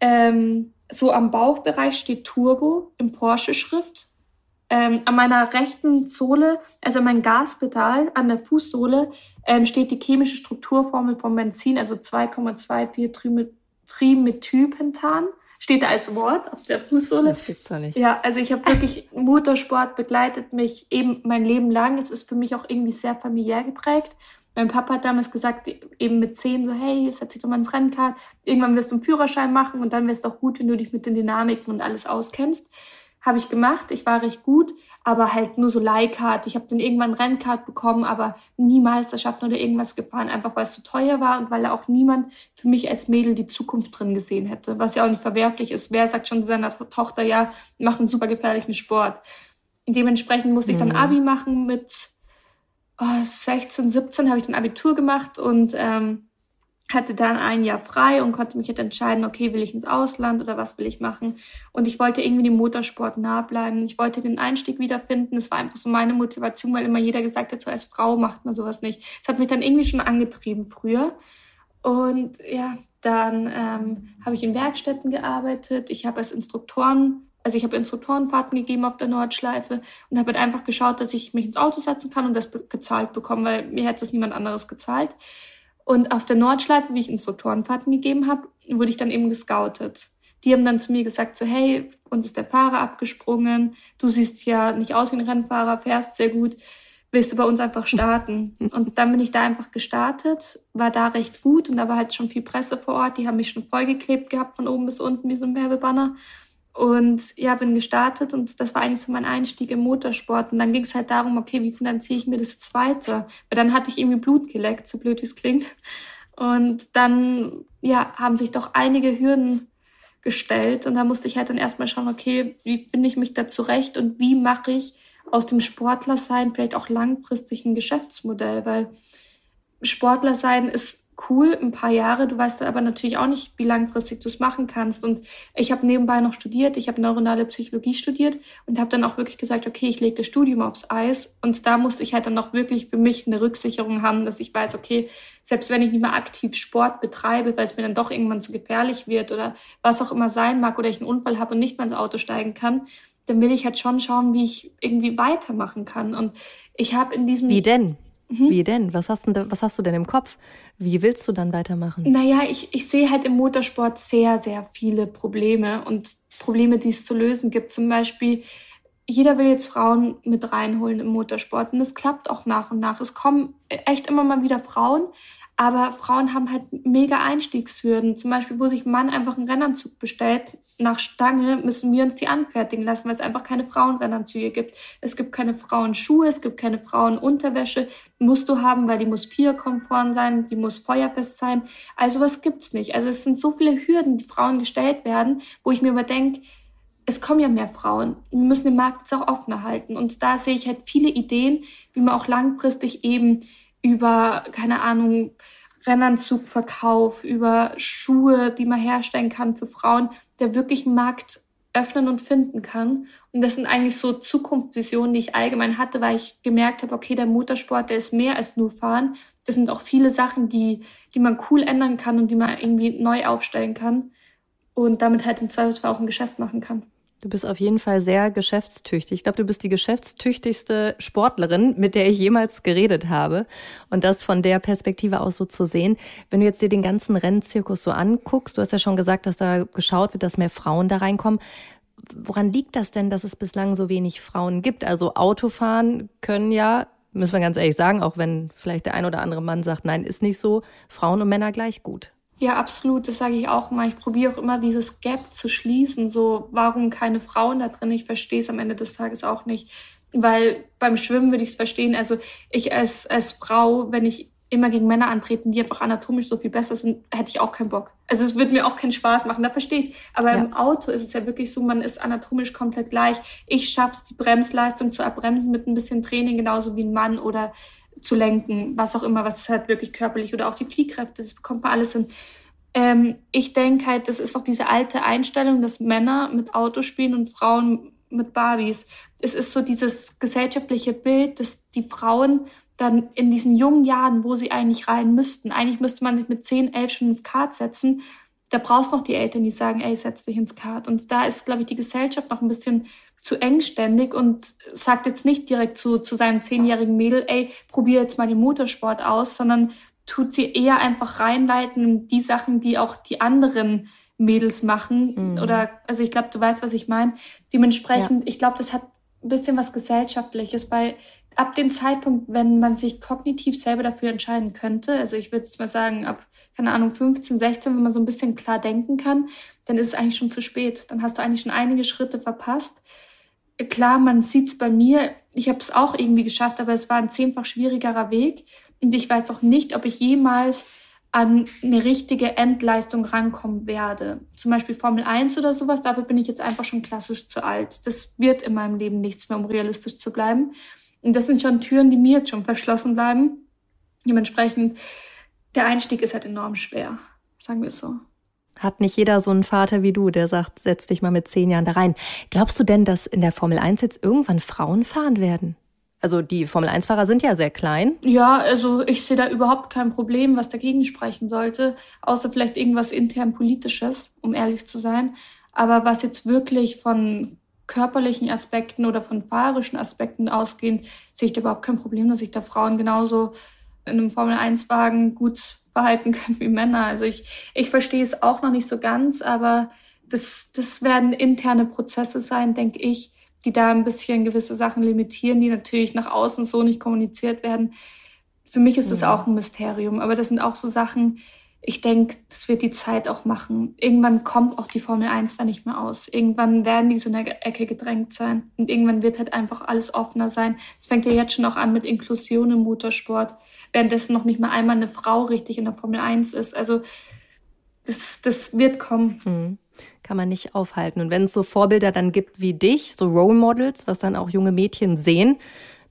ähm, so am Bauchbereich steht Turbo im Porsche-Schrift. Ähm, an meiner rechten Sohle, also mein Gaspedal an der Fußsohle, ähm, steht die chemische Strukturformel von Benzin, also 2,24 Trimethylpentan. Steht da als Wort auf der Fußsohle. Das gibt's doch nicht. Ja, also ich habe wirklich *laughs* Motorsport begleitet mich eben mein Leben lang. Es ist für mich auch irgendwie sehr familiär geprägt. Mein Papa hat damals gesagt, eben mit zehn so, hey, setz dich doch mal ins Rennkart. Irgendwann wirst du einen Führerschein machen und dann wär's doch gut, wenn du dich mit den Dynamiken und alles auskennst. Habe ich gemacht. Ich war recht gut, aber halt nur so Leihkart. Ich habe dann irgendwann Rennkart bekommen, aber nie Meisterschaften oder irgendwas gefahren, einfach weil es zu teuer war und weil auch niemand für mich als Mädel die Zukunft drin gesehen hätte, was ja auch nicht verwerflich ist. Wer sagt schon seiner Tochter, ja, mach einen super gefährlichen Sport. Dementsprechend musste ich dann mhm. Abi machen mit oh, 16, 17 habe ich dann Abitur gemacht und ähm, hatte dann ein Jahr frei und konnte mich jetzt entscheiden, okay, will ich ins Ausland oder was will ich machen? Und ich wollte irgendwie dem Motorsport nah bleiben. Ich wollte den Einstieg wiederfinden. Es war einfach so meine Motivation, weil immer jeder gesagt hat, so als Frau macht man sowas nicht. Es hat mich dann irgendwie schon angetrieben früher. Und ja, dann ähm, habe ich in Werkstätten gearbeitet. Ich habe als Instruktoren, also ich habe Instruktorenfahrten gegeben auf der Nordschleife und habe halt einfach geschaut, dass ich mich ins Auto setzen kann und das gezahlt bekomme, weil mir hätte das niemand anderes gezahlt. Und auf der Nordschleife, wie ich Instruktorenfahrten gegeben habe, wurde ich dann eben gescoutet. Die haben dann zu mir gesagt, so hey, uns ist der Fahrer abgesprungen, du siehst ja nicht aus wie ein Rennfahrer, fährst sehr gut, willst du bei uns einfach *laughs* starten? Und dann bin ich da einfach gestartet, war da recht gut und da war halt schon viel Presse vor Ort, die haben mich schon vollgeklebt gehabt von oben bis unten wie so ein Werbebanner. Und ja, bin gestartet und das war eigentlich so mein Einstieg im Motorsport. Und dann ging es halt darum, okay, wie finanziere ich mir das jetzt weiter? Weil dann hatte ich irgendwie Blut geleckt, so blöd es klingt. Und dann, ja, haben sich doch einige Hürden gestellt. Und da musste ich halt dann erstmal schauen, okay, wie finde ich mich da zurecht und wie mache ich aus dem Sportler sein vielleicht auch langfristig ein Geschäftsmodell? Weil Sportler sein ist cool, ein paar Jahre. Du weißt aber natürlich auch nicht, wie langfristig du es machen kannst. Und ich habe nebenbei noch studiert. Ich habe neuronale Psychologie studiert und habe dann auch wirklich gesagt, okay, ich lege das Studium aufs Eis. Und da musste ich halt dann auch wirklich für mich eine Rücksicherung haben, dass ich weiß, okay, selbst wenn ich nicht mehr aktiv Sport betreibe, weil es mir dann doch irgendwann zu gefährlich wird oder was auch immer sein mag oder ich einen Unfall habe und nicht mehr ins Auto steigen kann, dann will ich halt schon schauen, wie ich irgendwie weitermachen kann. Und ich habe in diesem... Wie denn? Mhm. Wie denn? Was hast, denn, was hast du denn im Kopf? Wie willst du dann weitermachen? Naja, ich, ich sehe halt im Motorsport sehr, sehr viele Probleme und Probleme, die es zu lösen gibt. Zum Beispiel, jeder will jetzt Frauen mit reinholen im Motorsport und es klappt auch nach und nach. Es kommen echt immer mal wieder Frauen, aber Frauen haben halt mega Einstiegshürden. Zum Beispiel, wo sich ein Mann einfach einen Rennanzug bestellt, nach Stange müssen wir uns die anfertigen lassen, weil es einfach keine Frauenrennanzüge gibt. Es gibt keine Frauenschuhe, es gibt keine Frauenunterwäsche. Musst du haben, weil die muss vierkonform sein, die muss feuerfest sein. Also was gibt's nicht. Also es sind so viele Hürden, die Frauen gestellt werden, wo ich mir aber denke, es kommen ja mehr Frauen. Wir müssen den Markt jetzt auch offener halten. Und da sehe ich halt viele Ideen, wie man auch langfristig eben über, keine Ahnung, Rennanzugverkauf, über Schuhe, die man herstellen kann für Frauen, der wirklich einen Markt öffnen und finden kann. Und das sind eigentlich so Zukunftsvisionen, die ich allgemein hatte, weil ich gemerkt habe, okay, der Motorsport, der ist mehr als nur fahren. Das sind auch viele Sachen, die, die man cool ändern kann und die man irgendwie neu aufstellen kann und damit halt im Zweifelsfall auch ein Geschäft machen kann. Du bist auf jeden Fall sehr geschäftstüchtig. Ich glaube, du bist die geschäftstüchtigste Sportlerin, mit der ich jemals geredet habe. Und das von der Perspektive aus so zu sehen. Wenn du jetzt dir den ganzen Rennzirkus so anguckst, du hast ja schon gesagt, dass da geschaut wird, dass mehr Frauen da reinkommen. Woran liegt das denn, dass es bislang so wenig Frauen gibt? Also Autofahren können ja, müssen wir ganz ehrlich sagen, auch wenn vielleicht der ein oder andere Mann sagt, nein, ist nicht so, Frauen und Männer gleich gut. Ja, absolut. Das sage ich auch mal. Ich probiere auch immer dieses Gap zu schließen. So, warum keine Frauen da drin? Ich verstehe es am Ende des Tages auch nicht. Weil beim Schwimmen würde ich es verstehen. Also ich als, als Frau, wenn ich immer gegen Männer antreten, die einfach anatomisch so viel besser sind, hätte ich auch keinen Bock. Also es würde mir auch keinen Spaß machen, da verstehe ich Aber ja. im Auto ist es ja wirklich so, man ist anatomisch komplett gleich. Ich schaff's, die Bremsleistung zu abbremsen mit ein bisschen Training, genauso wie ein Mann oder zu lenken, was auch immer, was halt wirklich körperlich oder auch die Fliehkräfte, das bekommt man alles hin. Ähm, ich denke halt, das ist auch diese alte Einstellung, dass Männer mit Autos spielen und Frauen mit Barbies. Es ist so dieses gesellschaftliche Bild, dass die Frauen dann in diesen jungen Jahren, wo sie eigentlich rein müssten, eigentlich müsste man sich mit 10, 11 schon ins Kart setzen, da brauchst du noch die Eltern, die sagen, ey, setz dich ins Kart. Und da ist, glaube ich, die Gesellschaft noch ein bisschen zu engständig und sagt jetzt nicht direkt zu, zu seinem zehnjährigen Mädel, ey, probier jetzt mal den Motorsport aus, sondern tut sie eher einfach reinleiten in die Sachen, die auch die anderen Mädels machen. Mhm. Oder, also ich glaube, du weißt, was ich meine. Dementsprechend, ja. ich glaube, das hat ein bisschen was Gesellschaftliches, weil ab dem Zeitpunkt, wenn man sich kognitiv selber dafür entscheiden könnte, also ich würde jetzt mal sagen, ab, keine Ahnung, 15, 16, wenn man so ein bisschen klar denken kann, dann ist es eigentlich schon zu spät. Dann hast du eigentlich schon einige Schritte verpasst. klar, man sieht's bei mir. Ich habe es auch irgendwie geschafft, aber es war ein zehnfach schwierigerer Weg. Und ich weiß auch nicht, ob ich jemals an eine richtige Endleistung rankommen werde. Zum Beispiel Formel 1 oder sowas, dafür bin ich jetzt einfach schon klassisch zu alt. Das wird in meinem Leben nichts mehr, um realistisch zu bleiben. Und das sind schon Türen, die mir jetzt schon verschlossen bleiben. Dementsprechend, der Einstieg ist halt enorm schwer, sagen wir es so. Hat nicht jeder so einen Vater wie du, der sagt, setz dich mal mit zehn Jahren da rein. Glaubst du denn, dass in der Formel 1 jetzt irgendwann Frauen fahren werden? Also die Formel-1-Fahrer sind ja sehr klein. Ja, also ich sehe da überhaupt kein Problem, was dagegen sprechen sollte, außer vielleicht irgendwas intern politisches, um ehrlich zu sein. Aber was jetzt wirklich von körperlichen Aspekten oder von fahrerischen Aspekten ausgehend, sehe ich da überhaupt kein Problem, dass sich da Frauen genauso in einem Formel-1-Wagen gut verhalten *laughs* können wie Männer. Also ich, ich verstehe es auch noch nicht so ganz, aber das, das werden interne Prozesse sein, denke ich, die da ein bisschen gewisse Sachen limitieren, die natürlich nach außen so nicht kommuniziert werden. Für mich ist es ja. auch ein Mysterium, aber das sind auch so Sachen, ich denke, das wird die Zeit auch machen. Irgendwann kommt auch die Formel 1 da nicht mehr aus. Irgendwann werden die so in der Ecke gedrängt sein. Und irgendwann wird halt einfach alles offener sein. Es fängt ja jetzt schon auch an mit Inklusion im Motorsport, währenddessen noch nicht mal einmal eine Frau richtig in der Formel 1 ist. Also das, das wird kommen. Mhm kann man nicht aufhalten. Und wenn es so Vorbilder dann gibt wie dich, so Role Models, was dann auch junge Mädchen sehen,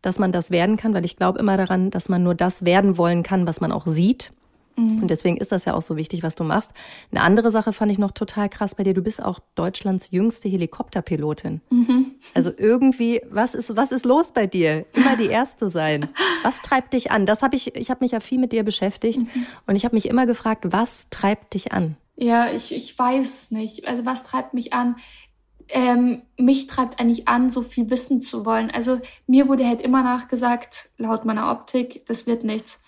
dass man das werden kann, weil ich glaube immer daran, dass man nur das werden wollen kann, was man auch sieht. Mhm. Und deswegen ist das ja auch so wichtig, was du machst. Eine andere Sache fand ich noch total krass bei dir. Du bist auch Deutschlands jüngste Helikopterpilotin. Mhm. Also irgendwie, was ist, was ist los bei dir? Immer die Erste sein. Was treibt dich an? Das habe ich, ich habe mich ja viel mit dir beschäftigt mhm. und ich habe mich immer gefragt, was treibt dich an? Ja, ich, ich weiß nicht. Also was treibt mich an? Ähm, mich treibt eigentlich an, so viel wissen zu wollen. Also mir wurde halt immer nachgesagt, laut meiner Optik, das wird nichts.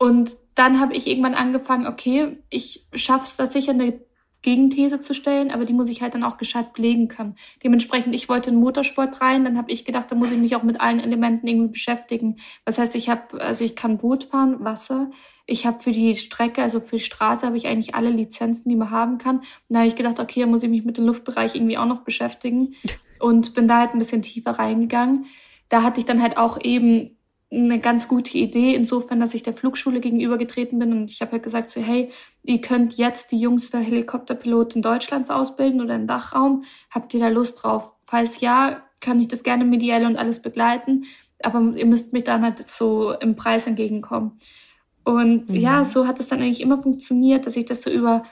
Und dann habe ich irgendwann angefangen, okay, ich schaff's da sicher eine Gegenthese zu stellen, aber die muss ich halt dann auch gescheit belegen können. Dementsprechend, ich wollte in Motorsport rein, dann habe ich gedacht, da muss ich mich auch mit allen Elementen irgendwie beschäftigen. Was heißt, ich habe, also ich kann Boot fahren, Wasser, ich habe für die Strecke, also für die Straße, habe ich eigentlich alle Lizenzen, die man haben kann. Und da habe ich gedacht, okay, da muss ich mich mit dem Luftbereich irgendwie auch noch beschäftigen *laughs* und bin da halt ein bisschen tiefer reingegangen. Da hatte ich dann halt auch eben eine ganz gute Idee, insofern, dass ich der Flugschule gegenübergetreten bin und ich habe halt gesagt, so, hey, ihr könnt jetzt die jüngste Helikopterpilotin Deutschlands ausbilden oder im Dachraum. Habt ihr da Lust drauf? Falls ja, kann ich das gerne mediell und alles begleiten, aber ihr müsst mich dann halt so im Preis entgegenkommen. Und mhm. ja, so hat es dann eigentlich immer funktioniert, dass ich das so über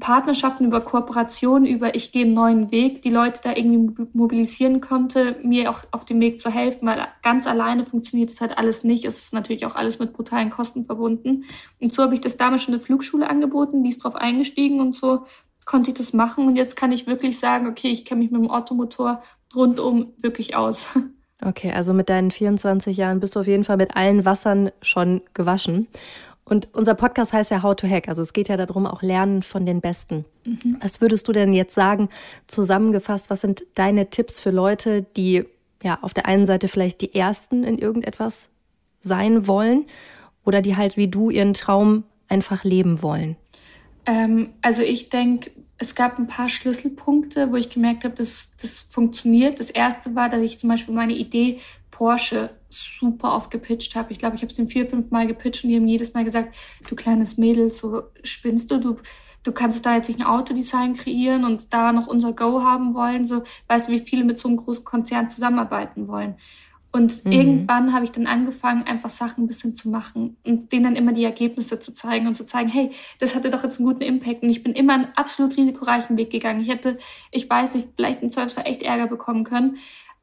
Partnerschaften, über Kooperationen, über ich gehe einen neuen Weg, die Leute da irgendwie mobilisieren konnte, mir auch auf dem Weg zu helfen, weil ganz alleine funktioniert das halt alles nicht. Es ist natürlich auch alles mit brutalen Kosten verbunden. Und so habe ich das damals schon eine Flugschule angeboten, die ist drauf eingestiegen und so konnte ich das machen. Und jetzt kann ich wirklich sagen, okay, ich kenne mich mit dem Automotor rundum wirklich aus. *laughs* Okay, also mit deinen 24 Jahren bist du auf jeden Fall mit allen Wassern schon gewaschen. Und unser Podcast heißt ja How to Hack. Also es geht ja darum, auch lernen von den Besten. Mhm. Was würdest du denn jetzt sagen, zusammengefasst, was sind deine Tipps für Leute, die ja auf der einen Seite vielleicht die Ersten in irgendetwas sein wollen oder die halt wie du ihren Traum einfach leben wollen? Ähm, also ich denke, es gab ein paar Schlüsselpunkte, wo ich gemerkt habe, dass das funktioniert. Das erste war, dass ich zum Beispiel meine Idee Porsche super oft gepitcht habe. Ich glaube, ich habe es ihm vier, fünf Mal gepitcht und die haben jedes Mal gesagt, du kleines Mädel, so spinnst du, du, du kannst da jetzt nicht ein Autodesign kreieren und da noch unser Go haben wollen. So, weißt du, wie viele mit so einem großen Konzern zusammenarbeiten wollen. Und mhm. irgendwann habe ich dann angefangen, einfach Sachen ein bisschen zu machen und denen dann immer die Ergebnisse zu zeigen und zu zeigen, hey, das hatte doch jetzt einen guten Impact. Und ich bin immer einen absolut risikoreichen Weg gegangen. Ich hätte, ich weiß nicht, vielleicht im Zweifelsfall echt Ärger bekommen können.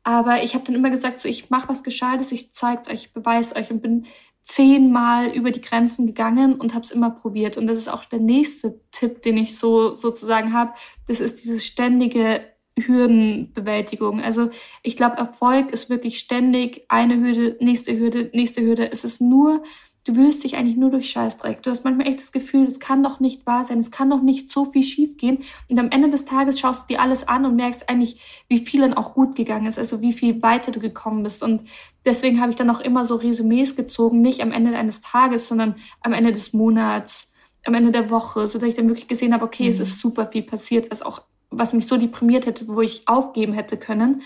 Aber ich habe dann immer gesagt, so ich mache was Gescheites, ich zeig's euch, ich beweise euch und bin zehnmal über die Grenzen gegangen und habe es immer probiert. Und das ist auch der nächste Tipp, den ich so sozusagen habe. Das ist dieses ständige Hürdenbewältigung. Also ich glaube, Erfolg ist wirklich ständig eine Hürde, nächste Hürde, nächste Hürde. Es ist nur du wühlst dich eigentlich nur durch Scheißdreck. Du hast manchmal echt das Gefühl, es kann doch nicht wahr sein, es kann doch nicht so viel schiefgehen. Und am Ende des Tages schaust du dir alles an und merkst eigentlich, wie viel dann auch gut gegangen ist, also wie viel weiter du gekommen bist. Und deswegen habe ich dann auch immer so Resümees gezogen, nicht am Ende eines Tages, sondern am Ende des Monats, am Ende der Woche, so dass ich dann wirklich gesehen habe, okay, mhm. es ist super viel passiert, was auch, was mich so deprimiert hätte, wo ich aufgeben hätte können.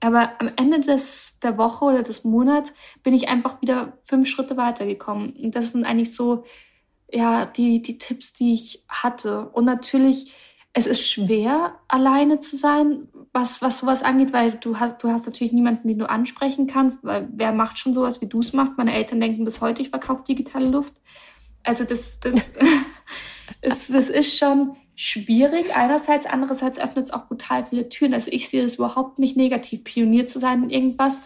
Aber am Ende des, der Woche oder des Monats bin ich einfach wieder fünf Schritte weitergekommen. Und das sind eigentlich so, ja, die, die Tipps, die ich hatte. Und natürlich, es ist schwer, alleine zu sein, was, was sowas angeht, weil du hast, du hast natürlich niemanden, den du ansprechen kannst, weil wer macht schon sowas, wie du es machst? Meine Eltern denken bis heute, ich verkaufe digitale Luft. Also das, das, *laughs* ist, das ist schon schwierig einerseits, andererseits öffnet es auch brutal viele Türen. Also ich sehe es überhaupt nicht negativ, Pionier zu sein in irgendwas,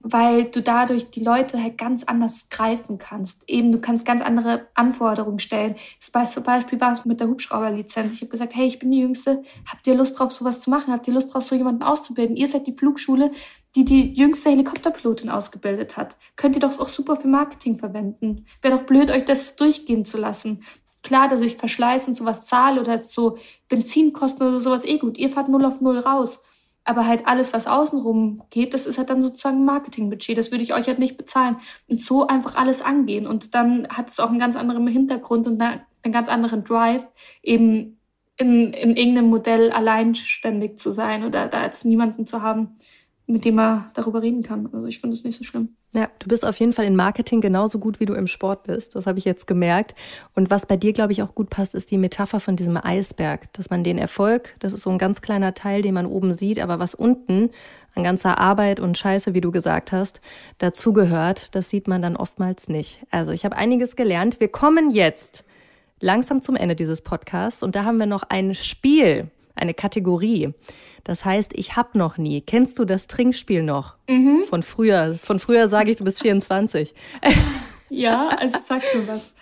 weil du dadurch die Leute halt ganz anders greifen kannst. Eben, du kannst ganz andere Anforderungen stellen. Das zum Beispiel war es mit der Hubschrauberlizenz. Ich habe gesagt, hey, ich bin die Jüngste, habt ihr Lust drauf, sowas zu machen? Habt ihr Lust drauf, so jemanden auszubilden? Ihr seid die Flugschule, die die jüngste Helikopterpilotin ausgebildet hat. Könnt ihr doch auch super für Marketing verwenden. Wäre doch blöd, euch das durchgehen zu lassen. Klar, dass ich Verschleiß und sowas zahle oder so Benzinkosten oder sowas eh gut. Ihr fahrt null auf null raus. Aber halt alles, was außenrum geht, das ist halt dann sozusagen Marketingbudget. Das würde ich euch halt nicht bezahlen. Und so einfach alles angehen. Und dann hat es auch einen ganz anderen Hintergrund und einen ganz anderen Drive, eben in, in irgendeinem Modell alleinständig zu sein oder da jetzt niemanden zu haben, mit dem man darüber reden kann. Also ich finde es nicht so schlimm. Ja, du bist auf jeden Fall in Marketing genauso gut, wie du im Sport bist. Das habe ich jetzt gemerkt. Und was bei dir, glaube ich, auch gut passt, ist die Metapher von diesem Eisberg, dass man den Erfolg, das ist so ein ganz kleiner Teil, den man oben sieht, aber was unten an ganzer Arbeit und Scheiße, wie du gesagt hast, dazugehört, das sieht man dann oftmals nicht. Also ich habe einiges gelernt. Wir kommen jetzt langsam zum Ende dieses Podcasts und da haben wir noch ein Spiel, eine Kategorie. Das heißt, ich hab noch nie. Kennst du das Trinkspiel noch? Mhm. Von früher. Von früher sage ich, du bist 24. *laughs* ja, also sag mir was.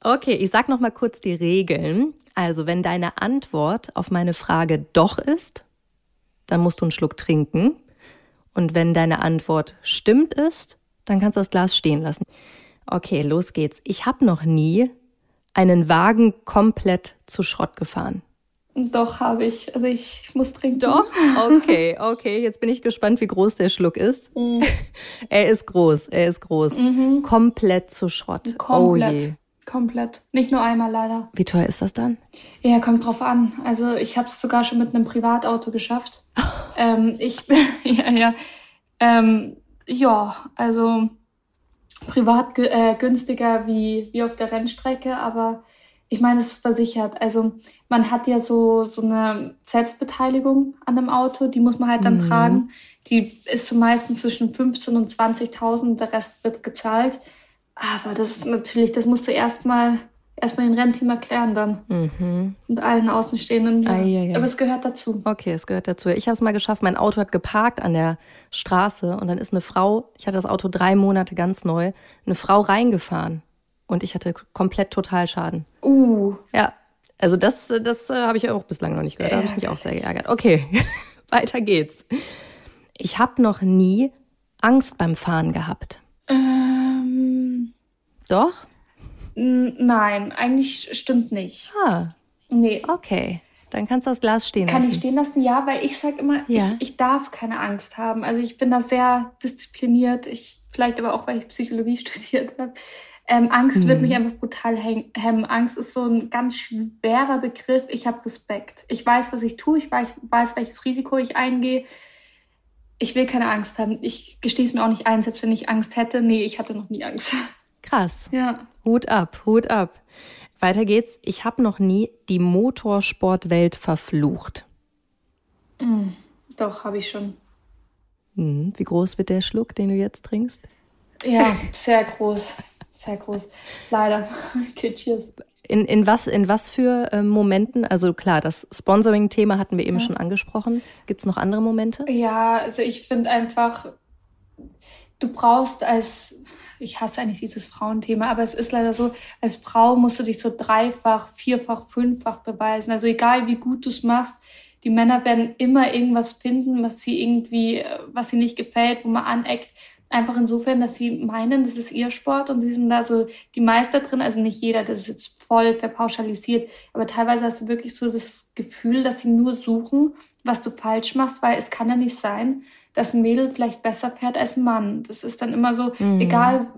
Okay, ich sag noch mal kurz die Regeln. Also, wenn deine Antwort auf meine Frage doch ist, dann musst du einen Schluck trinken. Und wenn deine Antwort stimmt ist, dann kannst du das Glas stehen lassen. Okay, los geht's. Ich habe noch nie einen Wagen komplett zu Schrott gefahren. Doch, habe ich. Also ich, ich, muss trinken. Doch? *laughs* Okay, okay. Jetzt bin ich gespannt, wie groß der Schluck ist. Mm. *laughs* er ist groß, er ist groß. Mhm. Komplett zu Schrott. Komplett. Oh je. Komplett. Nicht nur einmal leider. Wie teuer ist das dann? Ja, kommt drauf an. Also ich habe es sogar schon mit einem Privatauto geschafft. *laughs* ähm, ich ja, ja. Ähm, ja, also privat äh, günstiger wie, wie auf der Rennstrecke, aber ich meine, es ist versichert. Also man hat ja so, so eine Selbstbeteiligung an dem Auto, die muss man halt dann mhm. tragen. Die ist so meistens zwischen 15 und 20.000, der Rest wird gezahlt. Aber das ist natürlich, das musst du erstmal erstmal den Rennteam erklären dann. Mhm. Und allen Außenstehenden. Ja. Ah, ja, ja. Aber es gehört dazu. Okay, es gehört dazu. Ich habe es mal geschafft, mein Auto hat geparkt an der Straße und dann ist eine Frau, ich hatte das Auto drei Monate ganz neu, eine Frau reingefahren und ich hatte komplett Totalschaden. Uh. Ja, also das, das äh, habe ich auch bislang noch nicht gehört. Da habe ich mich auch sehr geärgert. Okay, *laughs* weiter geht's. Ich habe noch nie Angst beim Fahren gehabt. Ähm, Doch? Nein, eigentlich stimmt nicht. Ah. Nee. Okay. Dann kannst du das Glas stehen Kann lassen. Kann ich stehen lassen? Ja, weil ich sag immer, ja. ich, ich darf keine Angst haben. Also ich bin da sehr diszipliniert. Ich, vielleicht aber auch, weil ich Psychologie *laughs* studiert habe. Ähm, Angst mhm. wird mich einfach brutal hemmen. Angst ist so ein ganz schwerer Begriff. Ich habe Respekt. Ich weiß, was ich tue. Ich weiß, weiß, welches Risiko ich eingehe. Ich will keine Angst haben. Ich gestehe es mir auch nicht ein, selbst wenn ich Angst hätte. Nee, ich hatte noch nie Angst. Krass. *laughs* Ja. Hut ab, Hut ab. Weiter geht's. Ich habe noch nie die Motorsportwelt verflucht. Mm, doch, habe ich schon. Hm, wie groß wird der Schluck, den du jetzt trinkst? Ja, sehr groß. Sehr groß. Leider. *laughs* Okay, cheers. In, in, was, in was für äh, Momenten? Also klar, das Sponsoring-Thema hatten wir eben ja. schon angesprochen. Gibt es noch andere Momente? Ja, also ich finde einfach, du brauchst als, ich hasse eigentlich dieses Frauenthema, aber es ist leider so, als Frau musst du dich so dreifach, vierfach, fünffach beweisen. Also egal wie gut du es machst, die Männer werden immer irgendwas finden, was sie irgendwie, was sie nicht gefällt, wo man aneckt. Einfach insofern, dass sie meinen, das ist ihr Sport und sie sind da so die Meister drin. Also nicht jeder, das ist jetzt voll verpauschalisiert, aber teilweise hast du wirklich so das Gefühl, dass sie nur suchen, was du falsch machst, weil es kann ja nicht sein, dass ein Mädel vielleicht besser fährt als ein Mann. Das ist dann immer so, mhm. egal,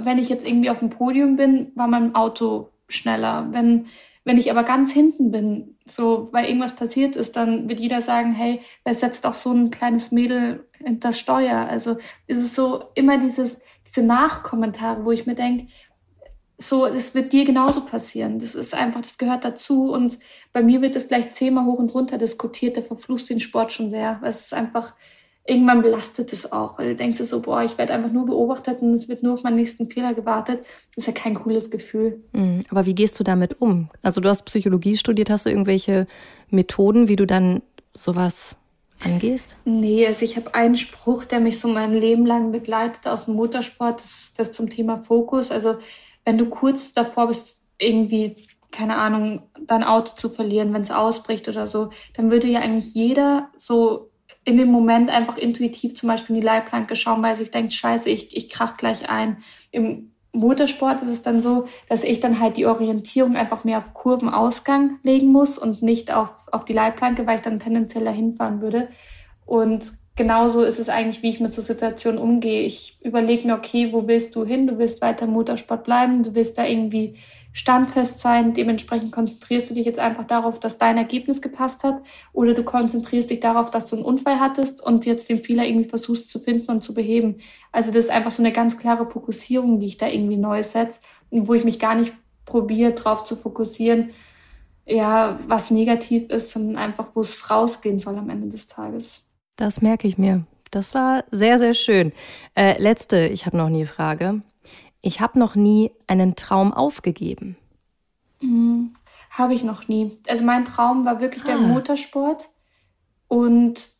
wenn ich jetzt irgendwie auf dem Podium bin, war mein Auto schneller. Wenn Wenn ich aber ganz hinten bin, so weil irgendwas passiert ist, dann wird jeder sagen, hey, wer setzt auch so ein kleines Mädel in das Steuer? Also ist es so immer dieses, diese Nachkommentare, wo ich mir denke, so, das wird dir genauso passieren. Das ist einfach, das gehört dazu. Und bei mir wird das gleich zehnmal hoch und runter diskutiert. Der verflucht den Sport schon sehr. Es ist einfach, irgendwann belastet es auch. Weil du denkst so, boah, ich werde einfach nur beobachtet und es wird nur auf meinen nächsten Fehler gewartet. Das ist ja kein cooles Gefühl. Mhm. Aber wie gehst du damit um? Also du hast Psychologie studiert. Hast du irgendwelche Methoden, wie du dann sowas angehst? Nee, also ich habe einen Spruch, der mich so mein Leben lang begleitet aus dem Motorsport. Das, das zum Thema Fokus. Also wenn du kurz davor bist, irgendwie, keine Ahnung, dein Auto zu verlieren, wenn es ausbricht oder so, dann würde ja eigentlich jeder so in dem Moment einfach intuitiv zum Beispiel in die Leitplanke schauen, weil sich denkt, scheiße, ich, ich krach gleich ein. Im Motorsport ist es dann so, dass ich dann halt die Orientierung einfach mehr auf Kurvenausgang legen muss und nicht auf, auf die Leitplanke, weil ich dann tendenziell dahin fahren würde. Und genauso ist es eigentlich, wie ich mit so Situationen umgehe. Ich überlege mir, okay, wo willst du hin? Du willst weiter im Motorsport bleiben, du willst da irgendwie standfest sein. Dementsprechend konzentrierst du dich jetzt einfach darauf, dass dein Ergebnis gepasst hat. Oder du konzentrierst dich darauf, dass du einen Unfall hattest und jetzt den Fehler irgendwie versuchst zu finden und zu beheben. Also das ist einfach so eine ganz klare Fokussierung, die ich da irgendwie neu setze und wo ich mich gar nicht probiere, darauf zu fokussieren, ja, was negativ ist, sondern einfach, wo es rausgehen soll am Ende des Tages. Das merke ich mir. Das war sehr, sehr schön. Äh, letzte, ich habe noch nie Frage. Ich habe noch nie einen Traum aufgegeben. Mhm. Habe ich noch nie. Also mein Traum war wirklich ah. der Motorsport. Und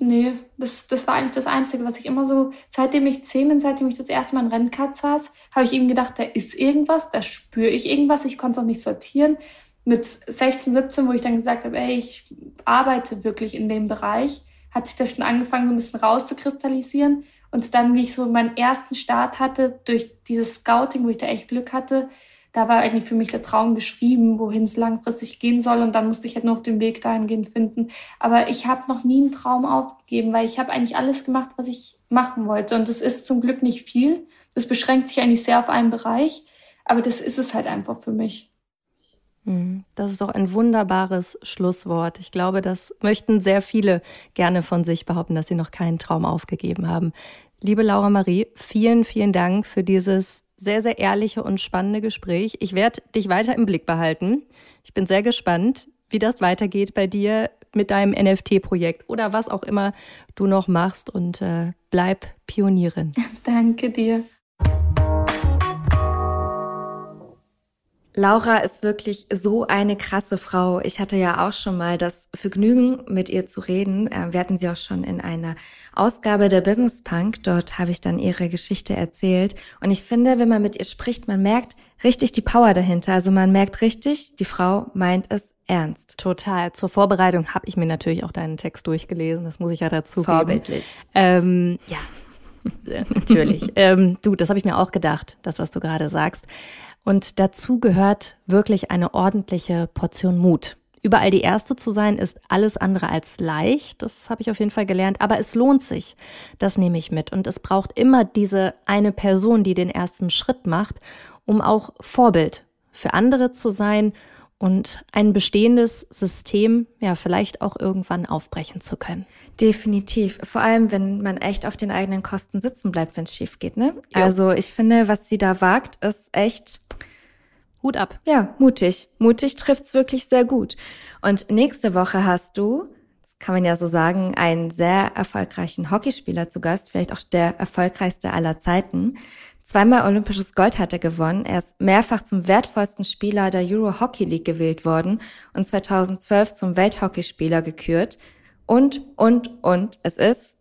nee, das, das war eigentlich das Einzige, was ich immer so, seitdem ich zehn bin, seitdem ich das erste Mal in Rennkart saß, habe ich eben gedacht, da ist irgendwas, da spüre ich irgendwas, ich konnte es auch nicht sortieren. Mit 16, 17, wo ich dann gesagt habe, ey, ich arbeite wirklich in dem Bereich, hat sich das schon angefangen, so ein bisschen rauszukristallisieren. Und dann, wie ich so meinen ersten Start hatte, durch dieses Scouting, wo ich da echt Glück hatte, da war eigentlich für mich der Traum geschrieben, wohin es langfristig gehen soll. Und dann musste ich halt noch den Weg dahingehend finden. Aber ich habe noch nie einen Traum aufgegeben, weil ich habe eigentlich alles gemacht, was ich machen wollte. Und das ist zum Glück nicht viel. Das beschränkt sich eigentlich sehr auf einen Bereich. Aber das ist es halt einfach für mich. Mhm. Das ist doch ein wunderbares Schlusswort. Ich glaube, das möchten sehr viele gerne von sich behaupten, dass sie noch keinen Traum aufgegeben haben. Liebe Laura Marie, vielen, vielen Dank für dieses sehr, sehr ehrliche und spannende Gespräch. Ich werde dich weiter im Blick behalten. Ich bin sehr gespannt, wie das weitergeht bei dir mit deinem NFT-Projekt oder was auch immer du noch machst und äh, bleib Pionierin. *laughs* Danke dir. Laura ist wirklich so eine krasse Frau. Ich hatte ja auch schon mal das Vergnügen, mit ihr zu reden. Äh, wir hatten sie auch schon in einer Ausgabe der Business Punk. Dort habe ich dann ihre Geschichte erzählt. Und ich finde, wenn man mit ihr spricht, man merkt richtig die Power dahinter. Also man merkt richtig, die Frau meint es ernst. Total. Zur Vorbereitung habe ich mir natürlich auch deinen Text durchgelesen. Das muss ich ja dazu Vorbildlich. Ähm, ja. *laughs* Natürlich. ähm, du, das habe ich mir auch gedacht, das, was du gerade sagst. Und dazu gehört wirklich eine ordentliche Portion Mut. Überall die Erste zu sein, ist alles andere als leicht. Das habe ich auf jeden Fall gelernt. Aber es lohnt sich. Das nehme ich mit. Und es braucht immer diese eine Person, die den ersten Schritt macht, um auch Vorbild für andere zu sein und ein bestehendes System ja vielleicht auch irgendwann aufbrechen zu können. Definitiv. Vor allem, wenn man echt auf den eigenen Kosten sitzen bleibt, wenn es schief geht, ne? Ja. Also ich finde, was sie da wagt, ist echt Hut ab. Ja, mutig. Mutig trifft's wirklich sehr gut. Und nächste Woche hast du, das kann man ja so sagen, einen sehr erfolgreichen Hockeyspieler zu Gast, vielleicht auch der erfolgreichste aller Zeiten. Zweimal olympisches Gold hat er gewonnen. Er ist mehrfach zum wertvollsten Spieler der Euro Hockey League gewählt worden und 2012 zum Welthockeyspieler gekürt. Und, und, und, es ist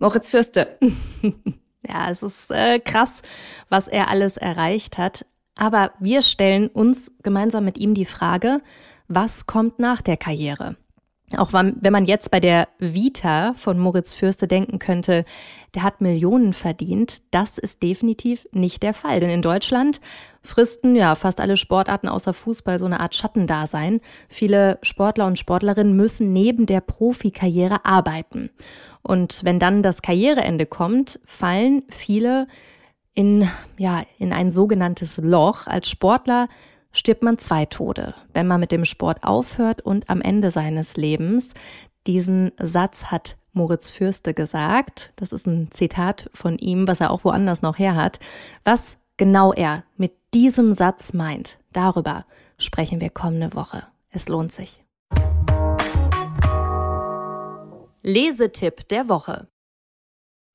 Moritz Fürste. *laughs* ja, es ist äh, krass, was er alles erreicht hat. Aber wir stellen uns gemeinsam mit ihm die Frage, was kommt nach der Karriere? Auch wenn man jetzt bei der Vita von Moritz Fürste denken könnte, der hat Millionen verdient, das ist definitiv nicht der Fall. Denn in Deutschland fristen ja fast alle Sportarten außer Fußball so eine Art Schattendasein. Viele Sportler und Sportlerinnen müssen neben der Profikarriere arbeiten. Und wenn dann das Karriereende kommt, fallen viele in, ja, in ein sogenanntes Loch. Als Sportler stirbt man zwei Tode, wenn man mit dem Sport aufhört und am Ende seines Lebens. Diesen Satz hat Moritz Fürste gesagt. Das ist ein Zitat von ihm, was er auch woanders noch her hat. Was genau er mit diesem Satz meint, darüber sprechen wir kommende Woche. Es lohnt sich. Lesetipp der Woche.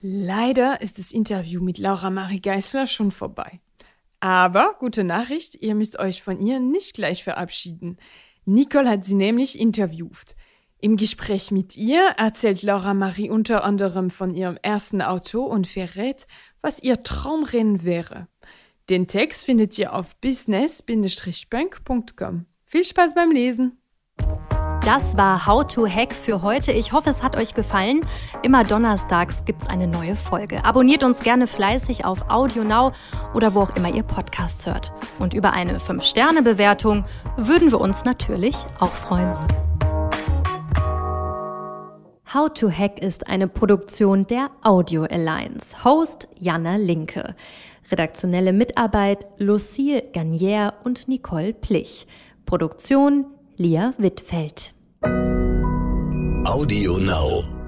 Leider ist das Interview mit Laura Marie Geisler schon vorbei. Aber gute Nachricht, ihr müsst euch von ihr nicht gleich verabschieden. Nicole hat sie nämlich interviewt. Im Gespräch mit ihr erzählt Laura Marie unter anderem von ihrem ersten Auto und verrät, was ihr Traumrennen wäre. Den Text findet ihr auf business-bank.com. Viel Spaß beim Lesen! Das war How to Hack für heute. Ich hoffe, es hat euch gefallen. Immer donnerstags gibt es eine neue Folge. Abonniert uns gerne fleißig auf Audio Now oder wo auch immer ihr Podcasts hört. Und über eine 5-Sterne-Bewertung würden wir uns natürlich auch freuen. How to Hack ist eine Produktion der Audio Alliance. Host Jana Linke. Redaktionelle Mitarbeit Lucille Garnier und Nicole Plich. Produktion Lia Wittfeld. Audio Now.